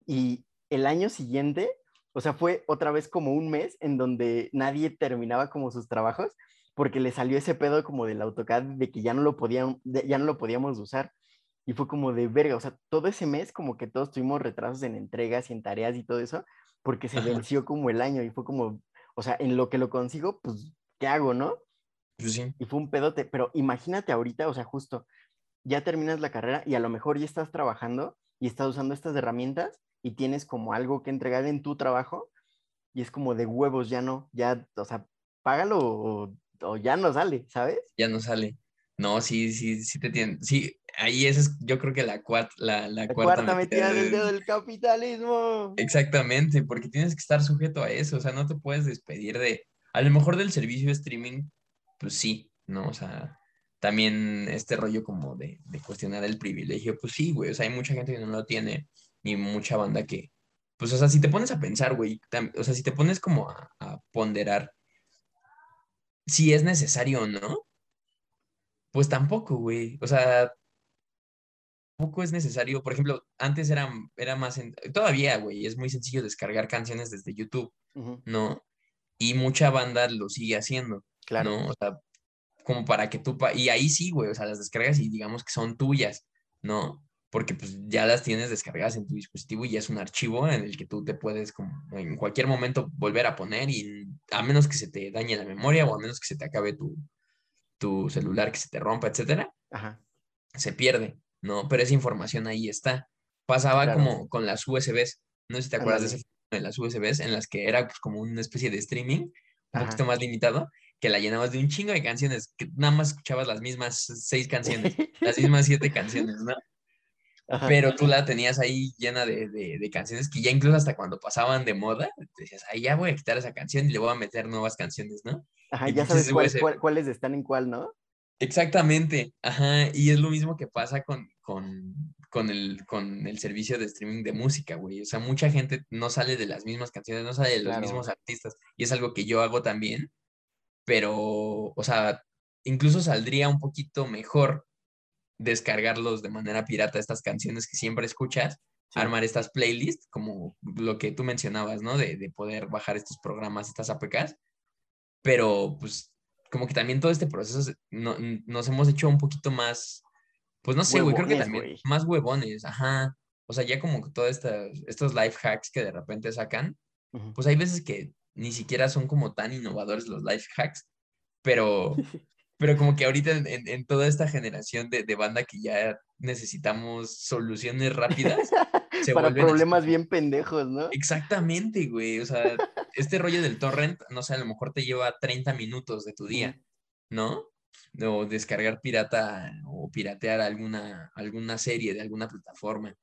Y el año siguiente, o sea, fue otra vez como un mes en donde nadie terminaba como sus trabajos porque le salió ese pedo como del AutoCAD de que ya no lo podían, ya no lo podíamos usar. Y fue como de verga, o sea, todo ese mes como que todos tuvimos retrasos en entregas y en tareas y todo eso, porque se venció como el año y fue como, o sea, en lo que lo consigo, pues, ¿qué hago, no? Pues sí, Y fue un pedote, pero imagínate ahorita, o sea, justo, ya terminas la carrera y a lo mejor ya estás trabajando y estás usando estas herramientas y tienes como algo que entregar en tu trabajo y es como de huevos, ya no, ya, o sea, págalo o, o ya no sale, ¿sabes? ya no sale. No, sí, sí, sí te tienen. Sí, ahí esa es, yo creo que la, cuat, la, la La cuarta, cuarta metida del de- dedo del capitalismo. Exactamente, porque tienes que estar sujeto a eso, o sea, no te puedes despedir de, a lo mejor del servicio de streaming, pues sí, ¿no? O sea, también este rollo como de, de cuestionar el privilegio, pues sí, güey, o sea, hay mucha gente que no lo tiene y mucha banda que, pues, o sea, si te pones a pensar, güey, o sea, si te pones como a, a ponderar si es necesario o no, pues tampoco, güey, o sea, tampoco es necesario, por ejemplo, antes era, era más, en- todavía, güey, es muy sencillo descargar canciones desde YouTube. ¿no? Y mucha banda lo sigue haciendo, Claro. ¿no? O sea, como para que tú, pa- y ahí sí, güey, o sea, las descargas y digamos que son tuyas, ¿no? Porque pues ya las tienes descargadas en tu dispositivo y ya es un archivo en el que tú te puedes como en cualquier momento volver a poner y a menos que se te dañe la memoria o a menos que se te acabe tu, tu celular, que se te rompa, etcétera, Ajá. se pierde, ¿no? Pero esa información ahí está. Pasaba Claro. como con las USBs, no sé si te acuerdas de ese de las USBs en las que era pues, como una especie de streaming, un Ajá. poquito más limitado, que la llenabas de un chingo de canciones, que nada más escuchabas las mismas seis canciones, las mismas siete canciones, ¿no? Ajá. Pero tú la tenías ahí llena de, de- de canciones que ya incluso hasta cuando pasaban de moda, decías, ay, ya voy a quitar esa canción y le voy a meter nuevas canciones, ¿no? Ajá, y ya sabes cuál- USB. cuál- cuáles están en cuál, ¿no? Exactamente, ajá, y es lo mismo que pasa con, con, con el, con el servicio de streaming de música, güey. O sea, mucha gente no sale de las mismas canciones, no sale de los Claro. mismos artistas, y es algo que yo hago también, pero, o sea, incluso saldría un poquito mejor descargarlos de manera pirata, estas canciones que siempre escuchas, Sí. armar estas playlists, como lo que tú mencionabas, ¿no? De, de poder bajar estos programas, estas APKs, pero pues como que también todo este proceso no- nos hemos hecho un poquito más, pues no sé, güey, creo que también más huevones, ajá. O sea, ya como todos estas, estos life hacks que de repente sacan, pues hay veces que ni siquiera son como tan innovadores los life hacks, pero, [laughs] pero como que ahorita en, en- en toda esta generación de, de banda que ya necesitamos soluciones rápidas, [laughs] se Para problemas como- bien pendejos, ¿no? Exactamente, güey. O sea, este rollo del torrent, no sé, a lo mejor te lleva 30 minutos de tu día, ¿no? O descargar pirata o piratear alguna, alguna serie de alguna plataforma.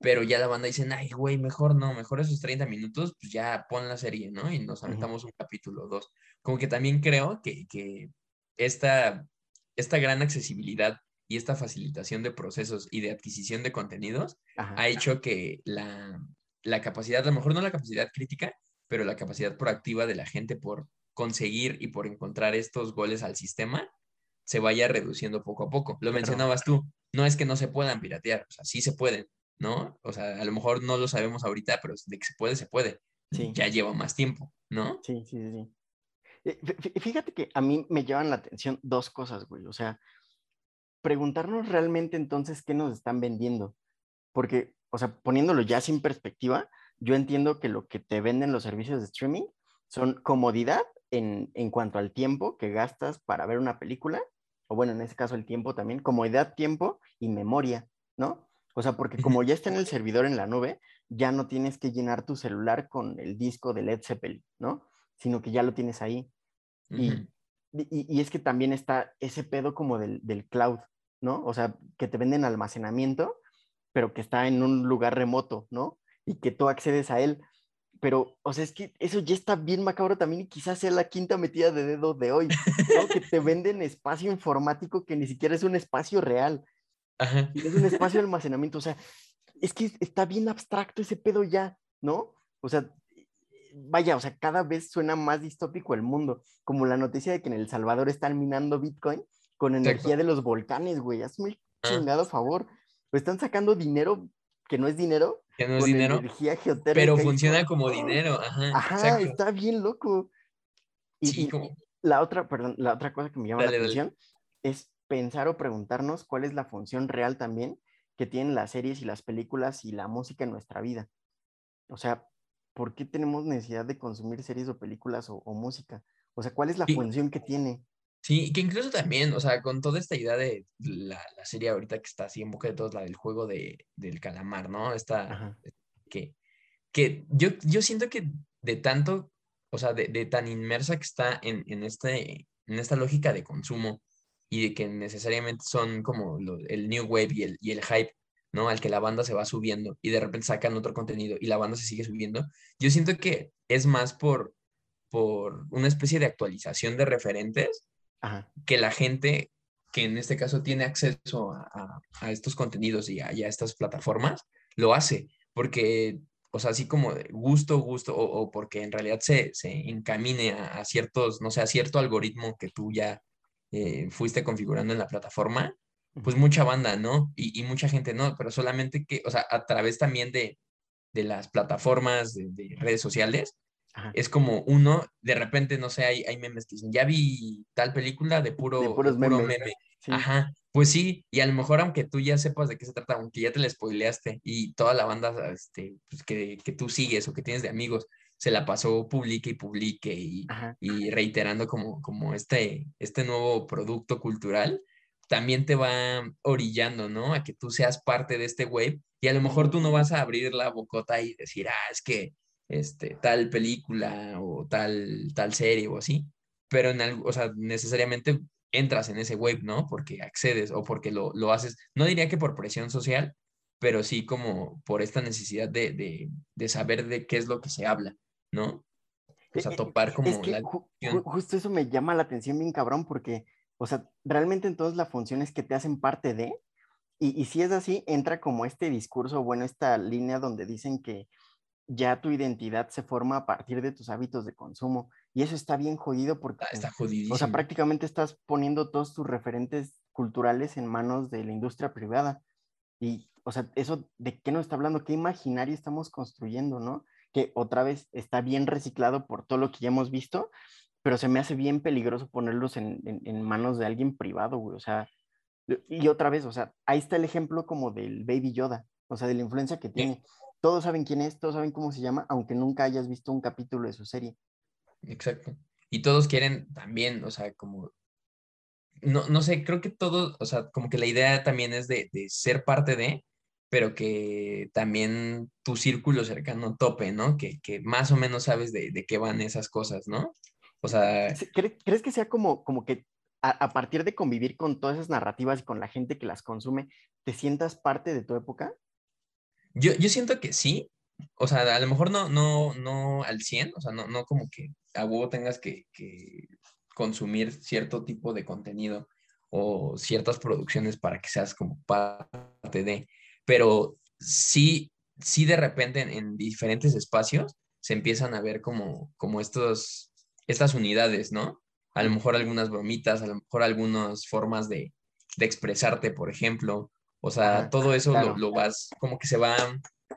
Pero ya la banda dice, ay, güey, mejor no, mejor esos 30 minutos, pues ya pon la serie, ¿no? Y nos aventamos un capítulo o dos. Como que también creo que, que esta, esta gran accesibilidad y esta facilitación de procesos y de adquisición de contenidos Ajá. ha hecho que la, la capacidad, a lo mejor no la capacidad crítica, pero la capacidad proactiva de la gente por conseguir y por encontrar estos goles al sistema se vaya reduciendo poco a poco. Lo mencionabas tú, no es que no se puedan piratear, o sea, sí se pueden, ¿no? O sea, a lo mejor no lo sabemos ahorita, pero de que se puede, se puede. Sí. Ya lleva más tiempo, ¿no? Sí, sí, sí, Fíjate que a mí me llaman la atención dos cosas, güey. O sea, preguntarnos realmente entonces qué nos están vendiendo. Porque, o sea, poniéndolo ya sin perspectiva, yo entiendo que lo que te venden los servicios de streaming son comodidad en, en cuanto al tiempo que gastas para ver una película, o bueno, en este caso el tiempo también, comodidad, tiempo y memoria, ¿no? O sea, porque como ya está en el servidor en la nube, ya no tienes que llenar tu celular con el disco de Led Zeppelin, ¿no? Sino que ya lo tienes ahí. y, y, es que también está ese pedo como del, del, cloud, ¿no? O sea, que te venden almacenamiento, pero que está en un lugar remoto, ¿no? Y que tú accedes a él. Pero, o sea, es que eso ya está bien macabro también y quizás sea la quinta metida de dedo de hoy, ¿no? que te [laughs] venden espacio informático que ni siquiera es un espacio real. Ajá. Es un espacio de almacenamiento, o sea, es que está bien abstracto ese pedo ya, ¿no? O sea, vaya, o sea, cada vez suena más distópico el mundo, como la noticia de que en El Salvador están minando Bitcoin con energía de los volcanes, güey, hazme un ah. chingado favor. Pues están sacando dinero que no es dinero. Que no es dinero. Pero funciona como dinero, ajá. Ajá, está bien loco. Y, la otra, perdón, la otra cosa que me llama la atención es pensar o preguntarnos cuál es la función real también que tienen las series y las películas y la música en nuestra vida. O sea, ¿por qué tenemos necesidad de consumir series o películas o, música? O sea, ¿cuál es la función que tiene? Sí, que incluso también, o sea, con toda esta idea de la, serie ahorita que está así en boca de todos, la del juego de, del calamar, ¿no? Esta, que, que yo, yo siento que de tanto, o sea, de, tan inmersa que está en, en, este, en esta lógica de consumo, y de que necesariamente son como el new wave y el, y el hype, ¿no? Al que la banda se va subiendo y de repente sacan otro contenido y la banda se sigue subiendo. Yo siento que es más por, por una especie de actualización de referentes que la gente que en este caso tiene acceso a, a, estos contenidos y a, estas plataformas, lo hace, porque, o sea, así como gusto, gusto, o, porque en realidad se, se encamine a, a, ciertos, no sé, a cierto algoritmo que tú ya eh, fuiste configurando en la plataforma, pues mucha banda, ¿no? Y, mucha gente no, pero solamente que, o sea, a través también de, de las plataformas de, redes sociales, es como uno, de repente, no sé, hay, hay memes que dicen, ya vi tal película de puro, puro meme. Ajá, pues sí, y a lo mejor aunque tú ya sepas de qué se trata, aunque ya te la spoileaste y toda la banda este, pues, que, que tú sigues o que tienes de amigos, se la pasó publique y publique y, y, reiterando como, como este, este nuevo producto cultural, también te va orillando, ¿no? A que tú seas parte de este wave y a lo mejor tú no vas a abrir la bocota y decir, ah, es que este, tal película o tal, tal serie o así, pero en algo, o sea, necesariamente entras en ese wave, ¿no? Porque accedes o porque lo, lo haces, no diría que por presión social, pero sí como por esta necesidad de, de, de saber de qué es lo que se habla. ¿no? O sea, e, e, topar como la... justo eso me llama la atención bien cabrón porque, o sea, realmente entonces la función es que te hacen parte de, y, y si es así, entra como este discurso, bueno, esta línea donde dicen que ya tu identidad se forma a partir de tus hábitos de consumo. Y eso está bien jodido porque, está jodido. o sea, prácticamente estás poniendo todos tus referentes culturales en manos de la industria privada. Y, o sea, eso de qué nos está hablando, qué imaginario estamos construyendo, ¿no? que otra vez está bien reciclado por todo lo que ya hemos visto, pero se me hace bien peligroso ponerlos en, manos de alguien privado, güey. O sea, y otra vez, o sea, ahí está el ejemplo como del Baby Yoda, o sea, de la influencia que tiene. Todos saben quién es, todos saben cómo se llama, aunque nunca hayas visto un capítulo de su serie. Exacto. Y todos quieren también, o sea, como, no, no sé, creo que todos, o sea, como que la idea también es de, de ser parte de, pero que también tu círculo cercano tope, ¿no? Que, más o menos sabes de, qué van esas cosas, ¿no? O sea... ¿Crees que sea como, como que a, partir de convivir con todas esas narrativas y con la gente que las consume, te sientas parte de tu época? Yo, yo siento que sí. O sea, a lo mejor no, no, no al 100, o sea, no, no como que a huevo tengas que, que consumir cierto tipo de contenido o ciertas producciones para que seas como parte de, pero sí, sí de repente en, diferentes espacios se empiezan a ver como, como estos, estas unidades, ¿no? A lo mejor algunas bromitas, a lo mejor algunas formas de, expresarte, por ejemplo. O sea, todo eso lo, vas, como que se va,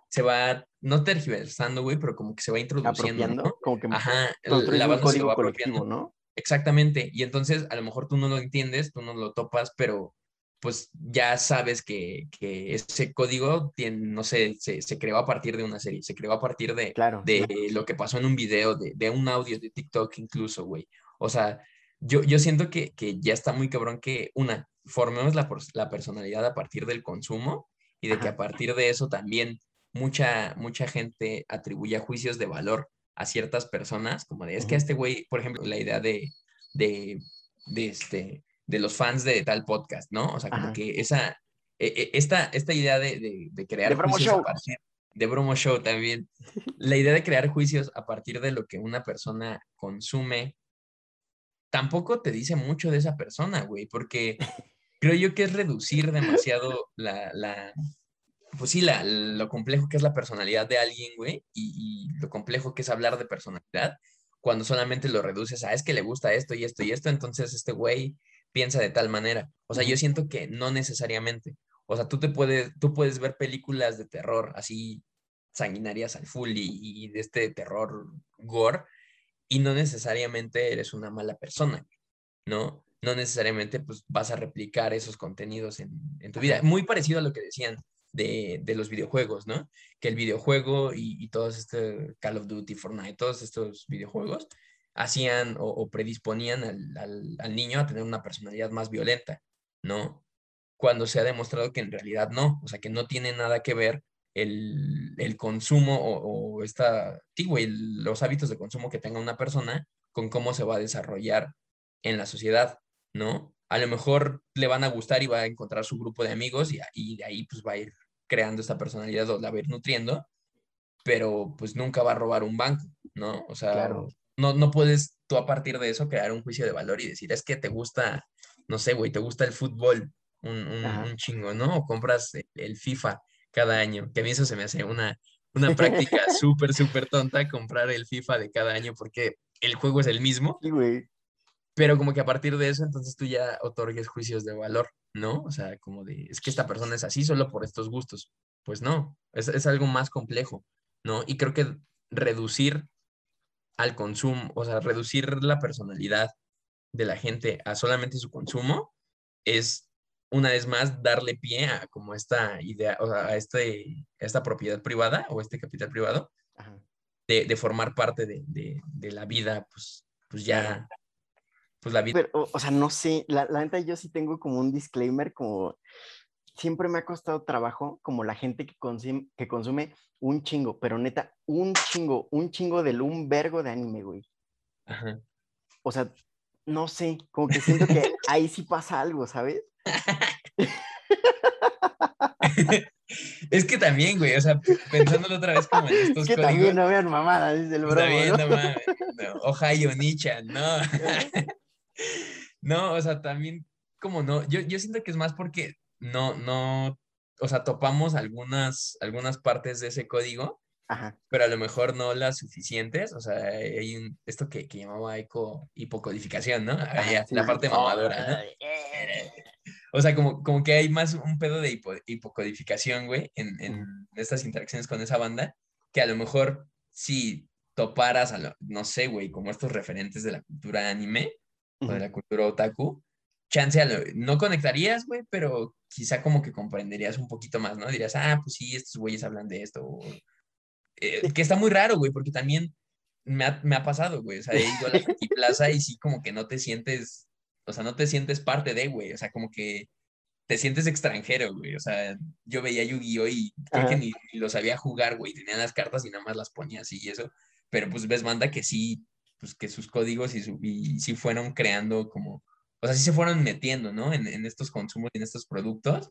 se va, no tergiversando, güey, pero como que se va introduciendo, ¿no? Como que Ajá, la banda se va apropiando. ¿no? Exactamente. Y entonces, a lo mejor tú no lo entiendes, tú no lo topas, pero pues ya sabes que, ese código tiene, no sé, se, creó a partir de una serie, se creó a partir de, de lo que pasó en un video, de, un audio de TikTok incluso, güey. O sea, yo, yo siento que, ya está muy cabrón que, una, formemos la, la personalidad a partir del consumo y de que a partir de eso también mucha, mucha gente atribuye juicios de valor a ciertas personas, como de, es que este güey, por ejemplo, la idea de, de, de este de los fans de tal podcast, ¿no? O sea, como que esa, e, e, esta, esta idea de, de, crear de promo show. de promo show también, la idea de crear juicios a partir de lo que una persona consume, tampoco te dice mucho de esa persona, güey, porque [laughs] creo yo que es reducir demasiado la, la pues sí, la, lo complejo que es la personalidad de alguien, güey, y, y, lo complejo que es hablar de personalidad, cuando solamente lo reduces a es que le gusta esto y esto y esto, entonces este güey piensa de tal manera. O sea, yo siento que no necesariamente. O sea, tú te puedes, tú puedes ver películas de terror así sanguinarias al full y, de este terror gore y no necesariamente eres una mala persona, ¿no? No necesariamente pues vas a replicar esos contenidos en, tu vida. Muy parecido a lo que decían de, los videojuegos, ¿no? Que el videojuego y, y todos este Call of Duty, Fortnite, todos estos videojuegos, hacían o, predisponían al, niño a tener una personalidad más violenta, ¿no? Cuando se ha demostrado que en realidad no, o sea, que no tiene nada que ver el, consumo o, esta, los hábitos de consumo que tenga una persona con cómo se va a desarrollar en la sociedad, ¿no? A lo mejor le van a gustar y va a encontrar su grupo de amigos y, y de ahí pues va a ir creando esta personalidad o la va a ir nutriendo, pero pues nunca va a robar un banco, ¿no? O sea, no, no puedes tú a partir de eso crear un juicio de valor y decir, es que te gusta, no sé, güey, te gusta el fútbol, un, chingo, ¿no? O compras el, FIFA cada año, que a mí eso se me hace una, una práctica [laughs] súper, súper tonta, comprar el FIFA de cada año porque el juego es el mismo. Sí, güey. Pero como que a partir de eso, entonces tú ya otorgues juicios de valor, ¿no? O sea, como de, es que esta persona es así solo por estos gustos. Pues no, es, es algo más complejo, ¿no? Y creo que reducir al consumo, o sea, reducir la personalidad de la gente a solamente su consumo es una vez más darle pie a como esta idea, o sea, a, este, esta propiedad privada o este capital privado De, formar parte de, la vida, pues, pues ya, pues la vida. o, sea, no sé, la, la neta yo sí tengo como un disclaimer, como siempre me ha costado trabajo como la gente que consume, que consume un chingo, pero neta, un chingo, un chingo del un vergo de anime, güey. Ajá. O sea, no sé, como que siento que [laughs] ahí sí pasa algo, ¿sabes? [laughs] es que también, güey, o sea, pensándolo otra vez como en [laughs] estos es que también no vean mamadas, dice el broma, Está bien, no, no Ohio Nichan, no. no, o sea, también como no, yo, yo siento que es más porque no, no, o sea, topamos algunas, algunas partes de ese código, pero a lo mejor no las suficientes. O sea, hay un, esto que, que llamaba eco, hipocodificación, ¿no? La parte mamadora, ¿no? O sea, como, como que hay más un pedo de hipocodificación, güey, en, en estas interacciones con esa banda, que a lo mejor si toparas, a no sé, güey, como estos referentes de la cultura anime o de la cultura otaku, chance, no conectarías, güey, pero quizá como que comprenderías un poquito más, ¿no? Dirías, ah, pues sí, estos güeyes hablan de esto. Eh, que está muy raro, güey, porque también me ha, me ha pasado, güey. O sea, he ido a la [laughs] Plaza y sí como que no te sientes, o sea, no te sientes parte de, güey. O sea, como que te sientes extranjero, güey. O sea, yo veía Yu-Gi-Oh! y creo que ni, lo sabía jugar, güey. Tenían las cartas y nada más las ponía así y eso. Pero pues ves banda que sí, pues que sus códigos y, su, y sí fueron creando como o sea, sí se fueron metiendo, ¿no? En, en estos consumos, en estos productos.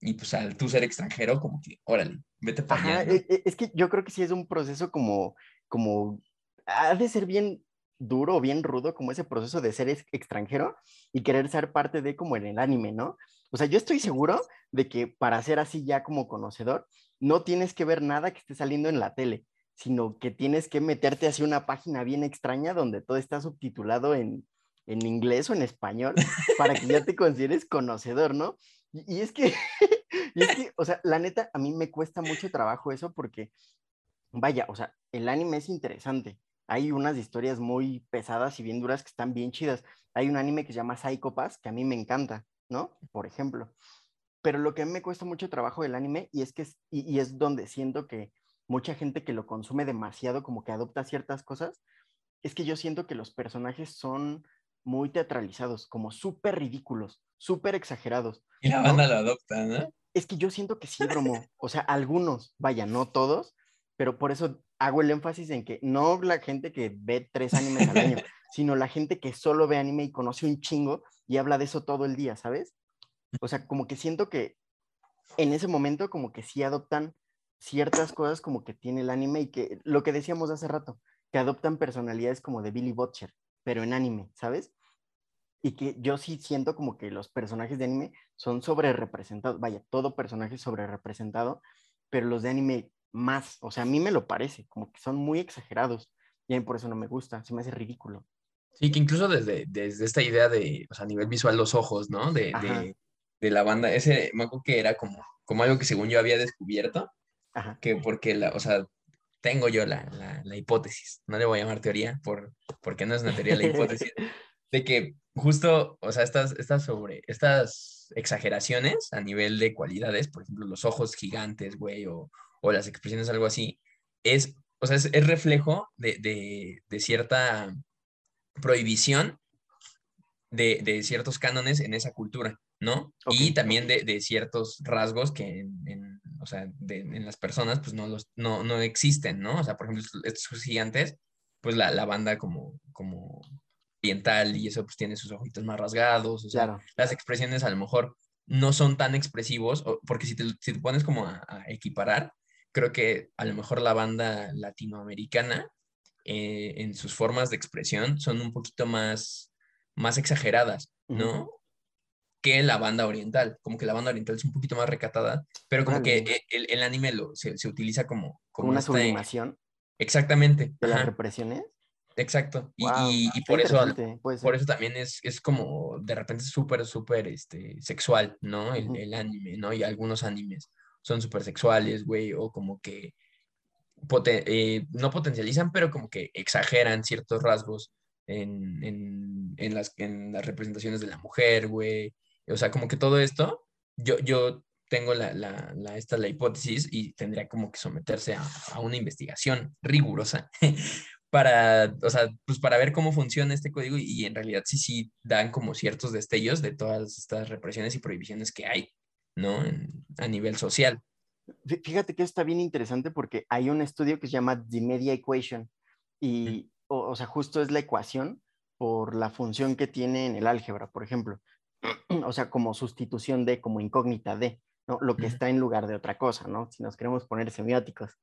Y pues al tú ser extranjero, como que, órale, vete para allá. E, e, es que yo creo que sí es un proceso como, como, ha de ser bien duro o bien rudo como ese proceso de ser extranjero y querer ser parte de como en el anime, ¿no? O sea, yo estoy seguro de que para ser así ya como conocedor, no tienes que ver nada que esté saliendo en la tele, sino que tienes que meterte hacia una página bien extraña donde todo está subtitulado en, en inglés o en español para que ya te consideres conocedor, ¿no? Y, es que, [laughs] y es que, o sea, la neta, a mí me cuesta mucho trabajo eso porque, vaya, o sea, el anime es interesante. Hay unas historias muy pesadas y bien duras que están bien chidas. Hay un anime que se llama Psycho Pass, que a mí me encanta. ¿no? Por ejemplo. Pero lo que a mí me cuesta mucho trabajo del anime, y es que es, y, es donde siento que mucha gente que lo consume demasiado, como que adopta ciertas cosas, es que yo siento que los personajes son muy teatralizados, como súper ridículos, súper exagerados. [laughs] Y la banda lo adopta, ¿no? Es que yo siento que sí. [laughs] O sea, algunos, vaya, no todos, pero por eso hago el énfasis en que no la gente que ve tres animes al año, [laughs] sino la gente que solo ve anime y conoce un chingo y habla de eso todo el día, ¿sabes? O sea, como que siento que en ese momento como que sí adoptan ciertas cosas como que tiene el anime y que lo que decíamos hace rato, que adoptan personalidades como de Billy Butcher, pero en anime, ¿sabes? Y que yo sí siento como que los personajes de anime son sobre representados, vaya, todo personaje sobre representado, pero los de anime más, o sea, a mí me lo parece, como que son muy exagerados y a mí por eso no me gusta, se me hace ridículo. Sí, que incluso desde, desde esta idea de, o sea, a nivel visual, los ojos, ¿no? De, de, de, la banda, ese, me acuerdo que era como, como algo que según yo había descubierto, Ajá. que porque, la, o sea, tengo yo la, la, la, hipótesis, no le voy a llamar teoría, por, porque no es una teoría la hipótesis, [laughs] de que justo, o sea, estas, estas sobre, estas exageraciones a nivel de cualidades, por ejemplo, los ojos gigantes, güey, o, o las expresiones, algo así, es, o sea, es, reflejo de, cierta prohibición de, ciertos cánones en esa cultura, ¿no? y también de, ciertos rasgos que en, o sea, en las personas pues no, los, no, no existen, ¿no? O sea, por ejemplo, estos gigantes, pues la, la banda como, como oriental y eso pues tiene sus ojitos más rasgados, o sea, las expresiones a lo mejor no son tan expresivos, porque si te, si te pones como a, equiparar, creo que a lo mejor la banda latinoamericana eh, en sus formas de expresión son un poquito más, más exageradas, ¿no? Que la banda oriental, como que la banda oriental es un poquito más recatada, pero como que e, el, el, anime lo, se, se, utiliza como... Como, una sublimación. Exactamente. De las represiones. Exacto. y, y, por, eso, por eso también es, es como de repente súper, súper este, sexual, ¿no? El, el, anime, ¿no? Y algunos animes son súper sexuales, güey, o como que eh, no potencializan, pero como que exageran ciertos rasgos en, en, en, las, en las representaciones de la mujer, güey. O sea, como que todo esto, yo, yo tengo la, la, la, esta la hipótesis y tendría como que someterse a, a una investigación rigurosa [laughs] para, o sea, pues para ver cómo funciona este código y, y en realidad sí, sí dan como ciertos destellos de todas estas represiones y prohibiciones que hay ¿no? a nivel social. Fíjate que está bien interesante porque hay un estudio que se llama The Media Equation y, o, sea, justo es la ecuación por la función que tiene en el álgebra, por ejemplo. [clears throat] O sea, como sustitución de, como incógnita de, ¿no? Lo que está en lugar de otra cosa, ¿no? Si nos queremos poner semióticos.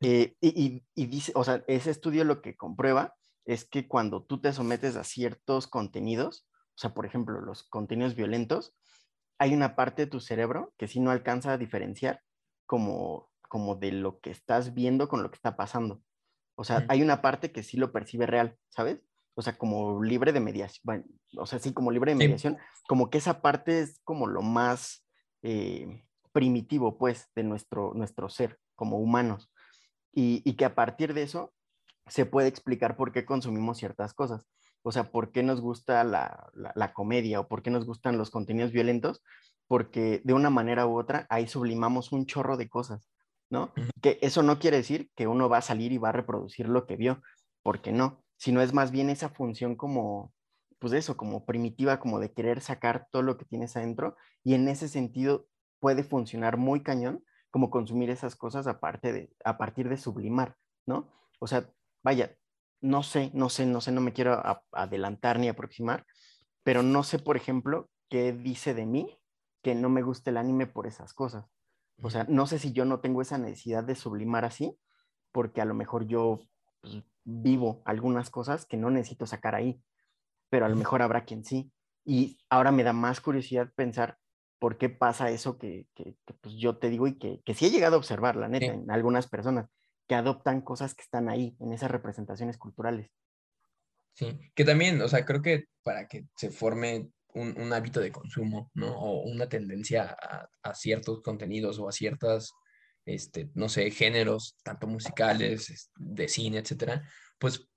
Eh, y, y, dice, o sea, ese estudio lo que comprueba es que cuando tú te sometes a ciertos contenidos, o sea, por ejemplo, los contenidos violentos, hay una parte de tu cerebro que sí no alcanza a diferenciar como, como de lo que estás viendo con lo que está pasando. O sea, hay una parte que sí lo percibe real, ¿sabes? O sea, como libre de mediación, bueno, o sea, sí, como libre de mediación, como que esa parte es como lo más eh, primitivo, pues, de nuestro, nuestro ser como humanos. Y, y que a partir de eso se puede explicar por qué consumimos ciertas cosas. O sea, ¿por qué nos gusta la, la, comedia o por qué nos gustan los contenidos violentos? Porque de una manera u otra ahí sublimamos un chorro de cosas, ¿no? Que eso no quiere decir que uno va a salir y va a reproducir lo que vio, porque no, sino es más bien esa función como, pues eso, como primitiva, como de querer sacar todo lo que tienes adentro y en ese sentido puede funcionar muy cañón como consumir esas cosas aparte de, a partir de sublimar, ¿no? O sea, vaya, no sé, no sé, no sé, no me quiero adelantar ni aproximar, pero no sé, por ejemplo, qué dice de mí que no me guste el anime por esas cosas. O sea, no sé si yo no tengo esa necesidad de sublimar así, porque a lo mejor yo pues, vivo algunas cosas que no necesito sacar ahí, pero a lo mejor habrá quien sí. Y ahora me da más curiosidad pensar por qué pasa eso que, pues, yo te digo y que, que sí he llegado a observar, la neta, en algunas personas que adoptan cosas que están ahí, en esas representaciones culturales. Sí, que también, o sea, creo que para que se forme un, hábito de consumo, ¿no? O una tendencia a, ciertos contenidos o a ciertas, este, no sé, géneros, tanto musicales, de cine, etcétera, pues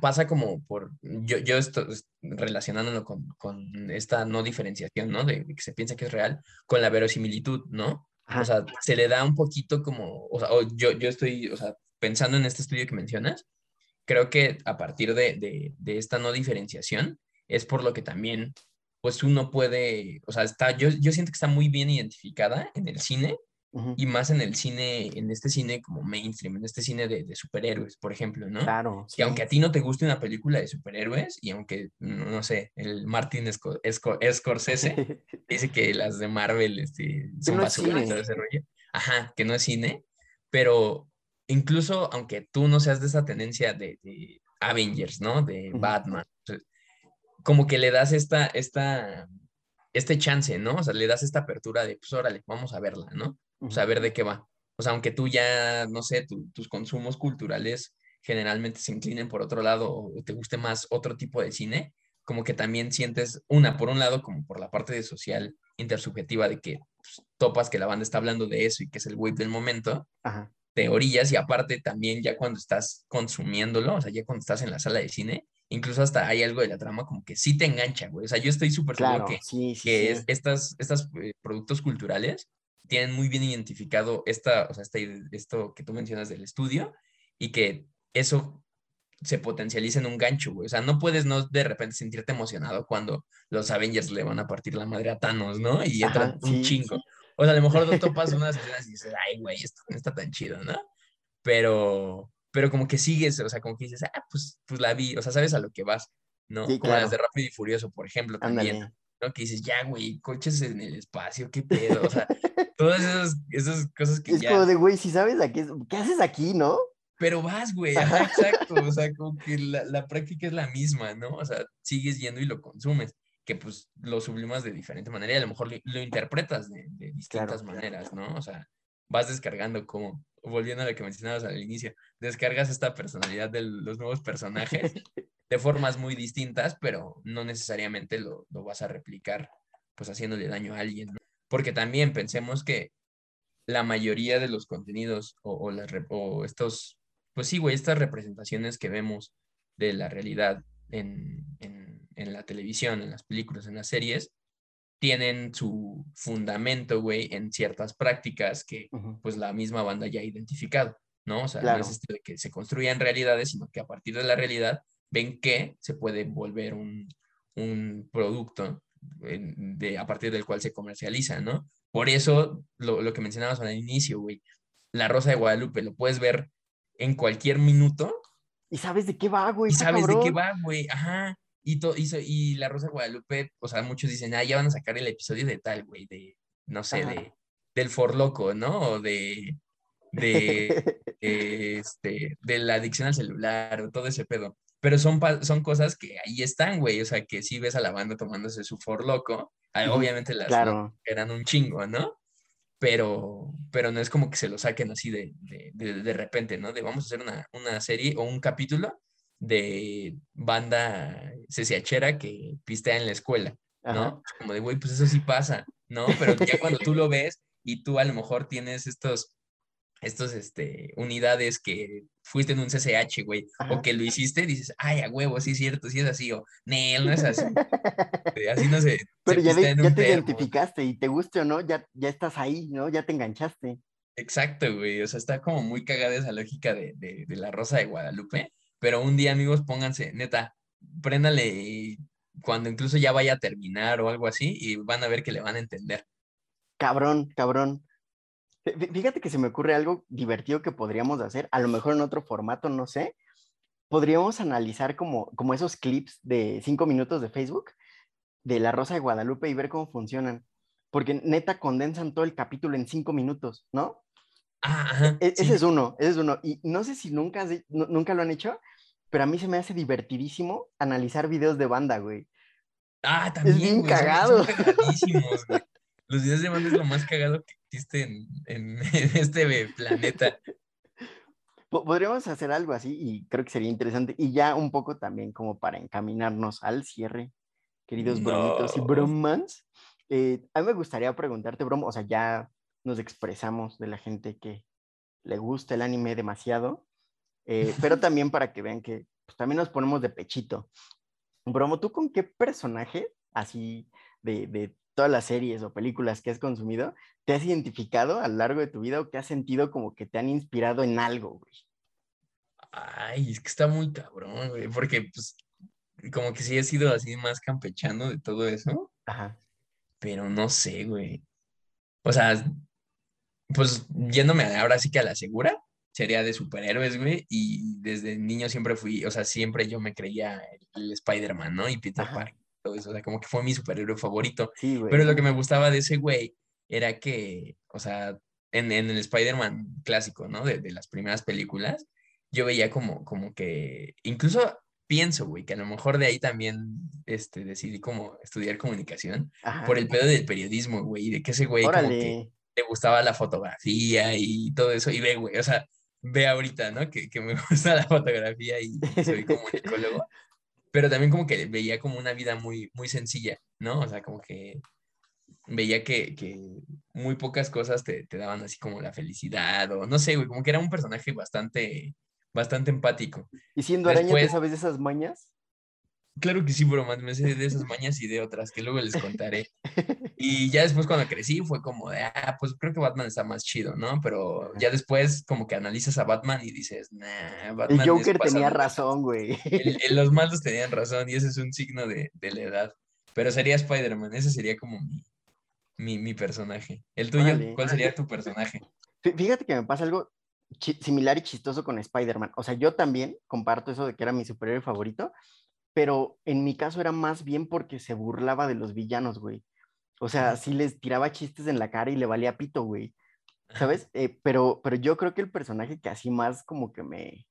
pasa como por, yo, yo estoy relacionándolo con, con, esta no diferenciación, ¿no? De, que se piensa que es real, con la verosimilitud, ¿no? O sea, se le da un poquito como, o sea, yo, yo estoy, o sea, pensando en este estudio que mencionas, creo que a partir de, de, de esta no diferenciación es por lo que también, pues uno puede, o sea, está, yo, yo siento que está muy bien identificada en el cine y más en el cine, en este cine como mainstream, en este cine de, de superhéroes, por ejemplo, ¿no? Claro. Y aunque a ti no te guste una película de superhéroes, y aunque, no, sé, el Martin Scorsese [laughs] dice que las de Marvel este, son basura y todo ese rollo. Ajá, que no es cine, pero incluso aunque tú no seas de esa tendencia de, de Avengers, ¿no? De Batman, como que le das esta, esta, este chance, ¿no? O sea, le das esta apertura de, pues órale, vamos a verla, ¿no? saber de qué va. O sea, aunque tú ya, no sé, tus consumos culturales generalmente se inclinen por otro lado o te guste más otro tipo de cine, como que también sientes una, por un lado, como por la parte de social intersubjetiva de que pues, topas que la banda está hablando de eso y que es el wave del momento, de orillas y aparte también ya cuando estás consumiéndolo, o sea, ya cuando estás en la sala de cine, incluso hasta hay algo de la trama como que sí te engancha, güey. O sea, yo estoy súper seguro que, que Es, estas, estas eh, productos culturales tienen muy bien identificado esta, o sea, esto que tú mencionas del estudio y que eso se potencializa en un gancho, güey. O sea, no puedes no de repente sentirte emocionado cuando los Avengers le van a partir la madre a Thanos, ¿no? Y entra un chingo. O sea, a lo mejor [laughs] no topas unas escenas y dices, ay, güey, esto no está tan chido, ¿no? Pero, pero como que sigues, o sea, como que dices, ah, pues, pues la vi, o sea, sabes a lo que vas, ¿no? como las de Rápido y Furioso, por ejemplo, también. ¿no? Que dices, ya, güey, coches en el espacio, qué pedo, o sea, [laughs] todas esas, esas cosas que es como de, güey, si sabes aquí, ¿qué haces aquí, no? Pero vas, güey, exacto, o sea, como que la, la, práctica es la misma, ¿no? O sea, sigues yendo y lo consumes, que pues lo sublimas de diferente manera y a lo mejor lo, interpretas de, de distintas maneras, ¿no? O sea, vas descargando como, volviendo a lo que mencionabas al inicio, descargas esta personalidad de los nuevos personajes [laughs] de formas muy distintas, pero no necesariamente lo, lo vas a replicar pues haciéndole daño a alguien, ¿no? Porque también pensemos que la mayoría de los contenidos o, las, o estos, pues sí, güey, estas representaciones que vemos de la realidad en, en, en, la televisión, en las películas, en las series, tienen su fundamento, güey, en ciertas prácticas que pues la misma banda ya ha identificado, ¿no? O sea, no es esto de que se construyan realidades, sino que a partir de la realidad ven que se puede volver un, un producto de, a partir del cual se comercializa, ¿no? Por eso, lo, lo que mencionabas al inicio, güey, La Rosa de Guadalupe, lo puedes ver en cualquier minuto. Y sabes de qué va, güey. Y sabes de qué va, güey, ajá. Y, to, y, y, La Rosa de Guadalupe, o sea, muchos dicen, ah, ya van a sacar el episodio de tal, güey, de, no sé, de, del Forloco, ¿no? O de, [laughs] de, este, de la adicción al celular o todo ese pedo pero son, son cosas que ahí están, güey, o sea, que si ves a la banda tomándose su for loco, ah, obviamente las eran un chingo, ¿no? Pero, pero no es como que se lo saquen así de, de, de, repente, ¿no? De vamos a hacer una, una, serie o un capítulo de banda CCHera que pistea en la escuela, ¿no? Como de, güey, pues eso sí pasa, ¿no? Pero ya [laughs] cuando tú lo ves y tú a lo mejor tienes estos estos, este, unidades que fuiste en un CCH, güey, o que lo hiciste, dices, ay, a huevo, sí es cierto, sí es así, o Nel, no es así. [laughs] así no sé. Pero ya, ya te identificaste y te guste o no, ya, ya estás ahí, ¿no? Ya te enganchaste. Exacto, güey, o sea, está como muy cagada esa lógica de, de, de la Rosa de Guadalupe, pero un día, amigos, pónganse, neta, préndale cuando incluso ya vaya a terminar o algo así y van a ver que le van a entender. Cabrón, cabrón. Fíjate que se me ocurre algo divertido que podríamos hacer, a lo mejor en otro formato, no sé. Podríamos analizar como, como esos clips de cinco minutos de Facebook de La Rosa de Guadalupe y ver cómo funcionan. Porque neta condensan todo el capítulo en cinco minutos, ¿no? Ah, e, ese es uno, ese es uno. Y no sé si nunca, nunca lo han hecho, pero a mí se me hace divertidísimo analizar videos de banda, güey. Ah, también. Es bien cagado. Los videos de banda es lo más cagado que existe en, [laughs] este planeta. Podríamos hacer algo así y creo que sería interesante. Y ya un poco también como para encaminarnos al cierre, queridos bromitos y bromans. Eh, a mí me gustaría preguntarte, Brom, o sea, ya nos expresamos de la gente que le gusta el anime demasiado, eh, [laughs] pero también para que vean que pues también nos ponemos de pechito. Bromo, ¿tú con qué personaje, así de, de todas las series o películas que has consumido, te has identificado a lo largo de tu vida o que has sentido como que te han inspirado en algo, güey? Ay, es que está muy cabrón, güey, porque pues como que sí he sido así más campechano de todo eso. Ajá. Pero no sé, güey. O sea, pues yéndome ahora sí que a la segura, sería de superhéroes, güey, y desde niño siempre fui, o sea, siempre yo me creía el, Spider-Man, ¿no? Y Peter Parker, todo eso, o sea, como que fue mi superhéroe favorito. Sí, güey. Pero lo que me gustaba de ese güey era que, o sea, en, en el Spider-Man clásico, ¿no? De, de, las primeras películas, yo veía como, como que, incluso pienso, güey, que a lo mejor de ahí también este, decidí como estudiar comunicación por el pedo del periodismo, güey, y de que ese güey como que le gustaba la fotografía y todo eso, y ve, güey, o sea, ve ahorita, ¿no? Que, que me [laughs] gusta la fotografía y soy comunicólogo, [laughs] pero también como que veía como una vida muy, muy sencilla, ¿no? O sea, como que veía que, que muy pocas cosas te, te, daban así como la felicidad, o no sé, güey, como que era un personaje bastante bastante empático. ¿Y siendo araña te sabes de esas mañas? Claro que sí, bromas, me sé de esas mañas y de otras que luego les contaré. [laughs] Y ya después cuando crecí fue como de, ah, pues creo que Batman está más chido, ¿no? Pero ya después como que analizas a Batman y dices, nah, Batman. El Joker tenía razón, güey. [laughs] los malos tenían razón y ese es un signo de, de la edad. Pero sería Spider-Man, ese sería como mi, mi, mi personaje. ¿El tuyo? ¿Cuál sería tu personaje? Fíjate que me pasa algo similar y chistoso con Spider-Man. O sea, yo también comparto eso de que era mi superhéroe favorito, pero en mi caso era más bien porque se burlaba de los villanos, güey. O sea, sí les tiraba chistes en la cara y le valía pito, güey. ¿Sabes? Eh, pero, pero yo creo que el personaje que así más como que me,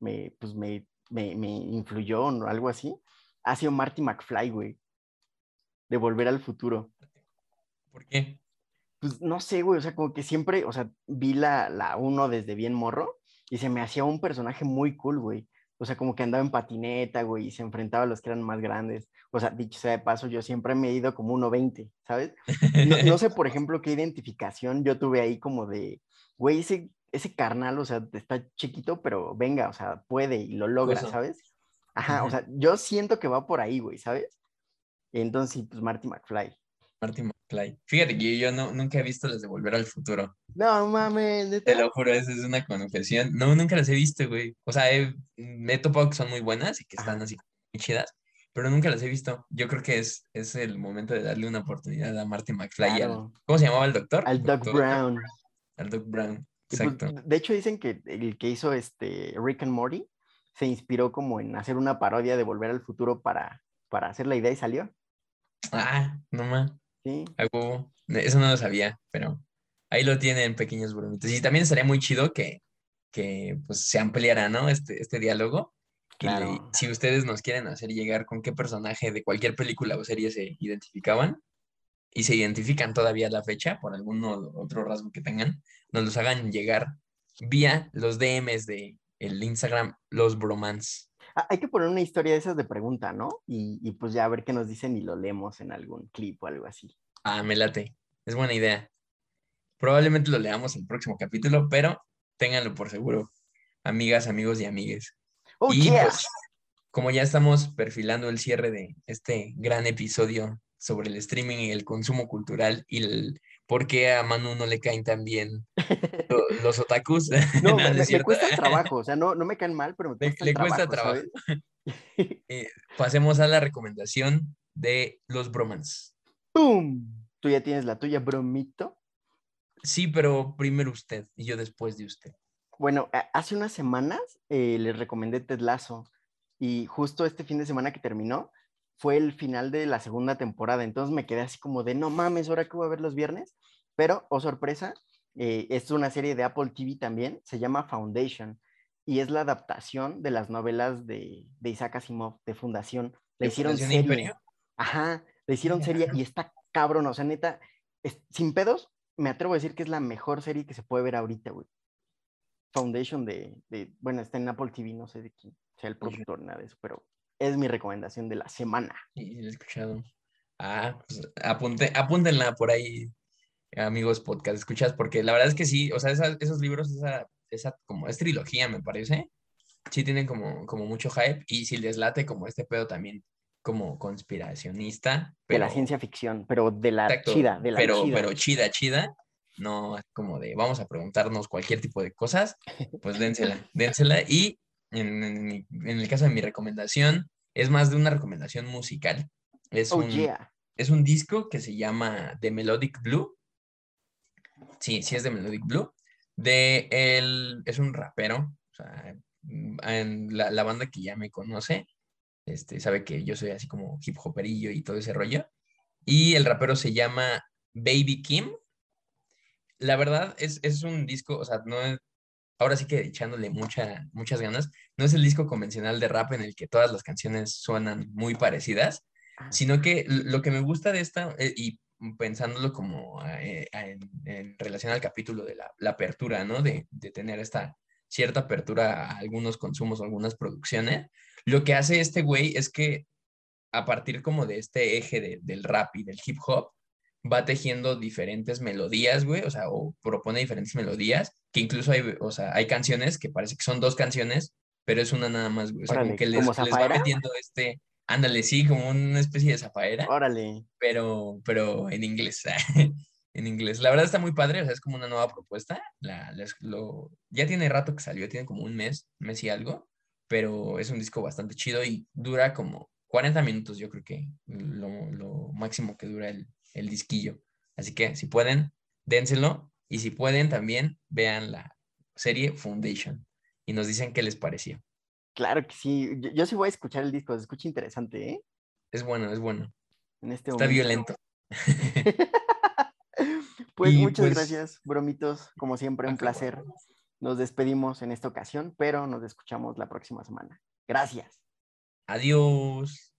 me pues me, me, me influyó o algo así, ha sido Marty McFly, güey. De Volver al Futuro. ¿Por qué? pues no sé, güey, o sea, como que siempre, o sea, vi la, la uno desde bien morro y se me hacía un personaje muy cool, güey. O sea, como que andaba en patineta, güey, y se enfrentaba a los que eran más grandes. O sea, dicho sea de paso, yo siempre me he ido como 1.20, ¿sabes? No, sé, por ejemplo, qué identificación yo tuve ahí como de, güey, ese, ese carnal, o sea, está chiquito, pero venga, o sea, puede y lo logra, ¿sabes? Ajá, o sea, yo siento que va por ahí, güey, ¿sabes? Entonces, pues Marty McFly. Marty McFly. Fíjate que yo no, nunca he visto las de Volver al Futuro. No mames, Te lo juro, esa es una confesión. No, nunca las he visto, güey. O sea, me he topado que son muy buenas y que están así muy chidas, pero nunca las he visto. Yo creo que es, es el momento de darle una oportunidad a Marty McFly. ¿Cómo se llamaba el doctor? Al Doc Brown. Al Doc Brown, pues, exacto. de hecho, dicen que el que hizo este Rick and Morty se inspiró como en hacer una parodia de Volver al Futuro para, para hacer la idea y salió. Ah, no más. Sí. eso no lo sabía, pero ahí lo tienen pequeños bromitos. Y también estaría muy chido que, que pues, se ampliara, ¿no? Este, este diálogo. Claro. si ustedes nos quieren hacer llegar con qué personaje de cualquier película o serie se identificaban y se identifican todavía a la fecha por algún otro rasgo que tengan, nos los hagan llegar vía los DMs de el Instagram Los Bromans. Ah, hay que poner una historia de esas de pregunta, ¿no? Y, pues ya a ver qué nos dicen y lo leemos en algún clip o algo así. Ah, me late. Es buena idea. Probablemente lo leamos en el próximo capítulo, pero ténganlo por seguro, amigas, amigos y amigues. Oh, y pues, como ya estamos perfilando el cierre de este gran episodio sobre el streaming y el consumo cultural y el por qué a Manu no le caen tan bien [laughs] los, otakus. [laughs] No, me, cuesta trabajo, o sea, no, no me caen mal, pero me cuesta le, cuesta trabajo. [laughs] Eh, pasemos a la recomendación de los bromans. ¡Pum! ¿Tú ya tienes la tuya, bromito? Sí, pero primero usted y yo después de usted. Bueno, hace unas semanas eh, les recomendé Ted Lasso y justo este fin de semana que terminó, fue el final de la segunda temporada, entonces me quedé así como de, no mames, ahora que voy a ver los viernes, pero, oh sorpresa, eh, es una serie de Apple TV también, se llama Foundation, y es la adaptación de las novelas de, de Isaac Asimov, de Fundación. Le hicieron serie. Ajá, le hicieron serie y está cabrón, o sea, neta, sin pedos, me atrevo a decir que es la mejor serie que se puede ver ahorita, güey. Foundation de, de, bueno, está en Apple TV, no sé de quién sea el productor, nada de eso, pero es mi recomendación de la semana. Sí, lo he escuchado. Ah, pues apunte, apúntenla por ahí, amigos podcast, escuchas, porque la verdad es que sí, o sea, esos libros, esa, esa como es trilogía, me parece, sí tienen como, como mucho hype y si les late como este pedo también como conspiracionista. de la ciencia ficción, pero de la chida, de la pero, chida. Pero chida, chida. No como de vamos a preguntarnos cualquier tipo de cosas, pues dénsela, dénsela. Y en, en, el caso de mi recomendación, es más de una recomendación musical. Es, oh, un, yeah. es un disco que se llama The Melodic Blue. Sí, sí es de Melodic Blue. De él, es un rapero, o sea, en la, la, banda que ya me conoce, este, sabe que yo soy así como hip hoperillo y todo ese rollo. Y el rapero se llama Baby Kim. La verdad es, es un disco, o sea, no es, ahora sí que echándole mucha, muchas ganas, no es el disco convencional de rap en el que todas las canciones suenan muy parecidas, ah. sino que lo que me gusta de esta, eh, y pensándolo como eh, en, en, relación al capítulo de la, la apertura, ¿no? De, de, tener esta cierta apertura a algunos consumos o algunas producciones, lo que hace este güey es que a partir como de este eje de, del rap y del hip hop, va tejiendo diferentes melodías, güey, o sea, o propone diferentes melodías, que incluso hay, o sea, hay canciones que parece que son dos canciones, pero es una nada más, güey, o sea, Órale, como que les, ¿como les va metiendo este, ándale, sí, como una especie de zafaera, Órale. pero, pero en inglés, [laughs] en inglés. La verdad está muy padre, o sea, es como una nueva propuesta, la, les- lo, ya tiene rato que salió, tiene como un mes, mes y algo, pero es un disco bastante chido y dura como 40 minutos, yo creo que lo, lo máximo que dura el, el disquillo. Así que si pueden, dénselo. Y si pueden, también vean la serie Foundation y nos dicen qué les pareció. Claro que sí. Yo, yo sí voy a escuchar el disco, se escucha interesante, ¿eh? Es bueno, es bueno. En este Está momento. violento. [laughs] Pues Y, muchas pues, gracias, bromitos. Como siempre, un placer. Nos despedimos en esta ocasión, pero nos escuchamos la próxima semana. Gracias. Adiós.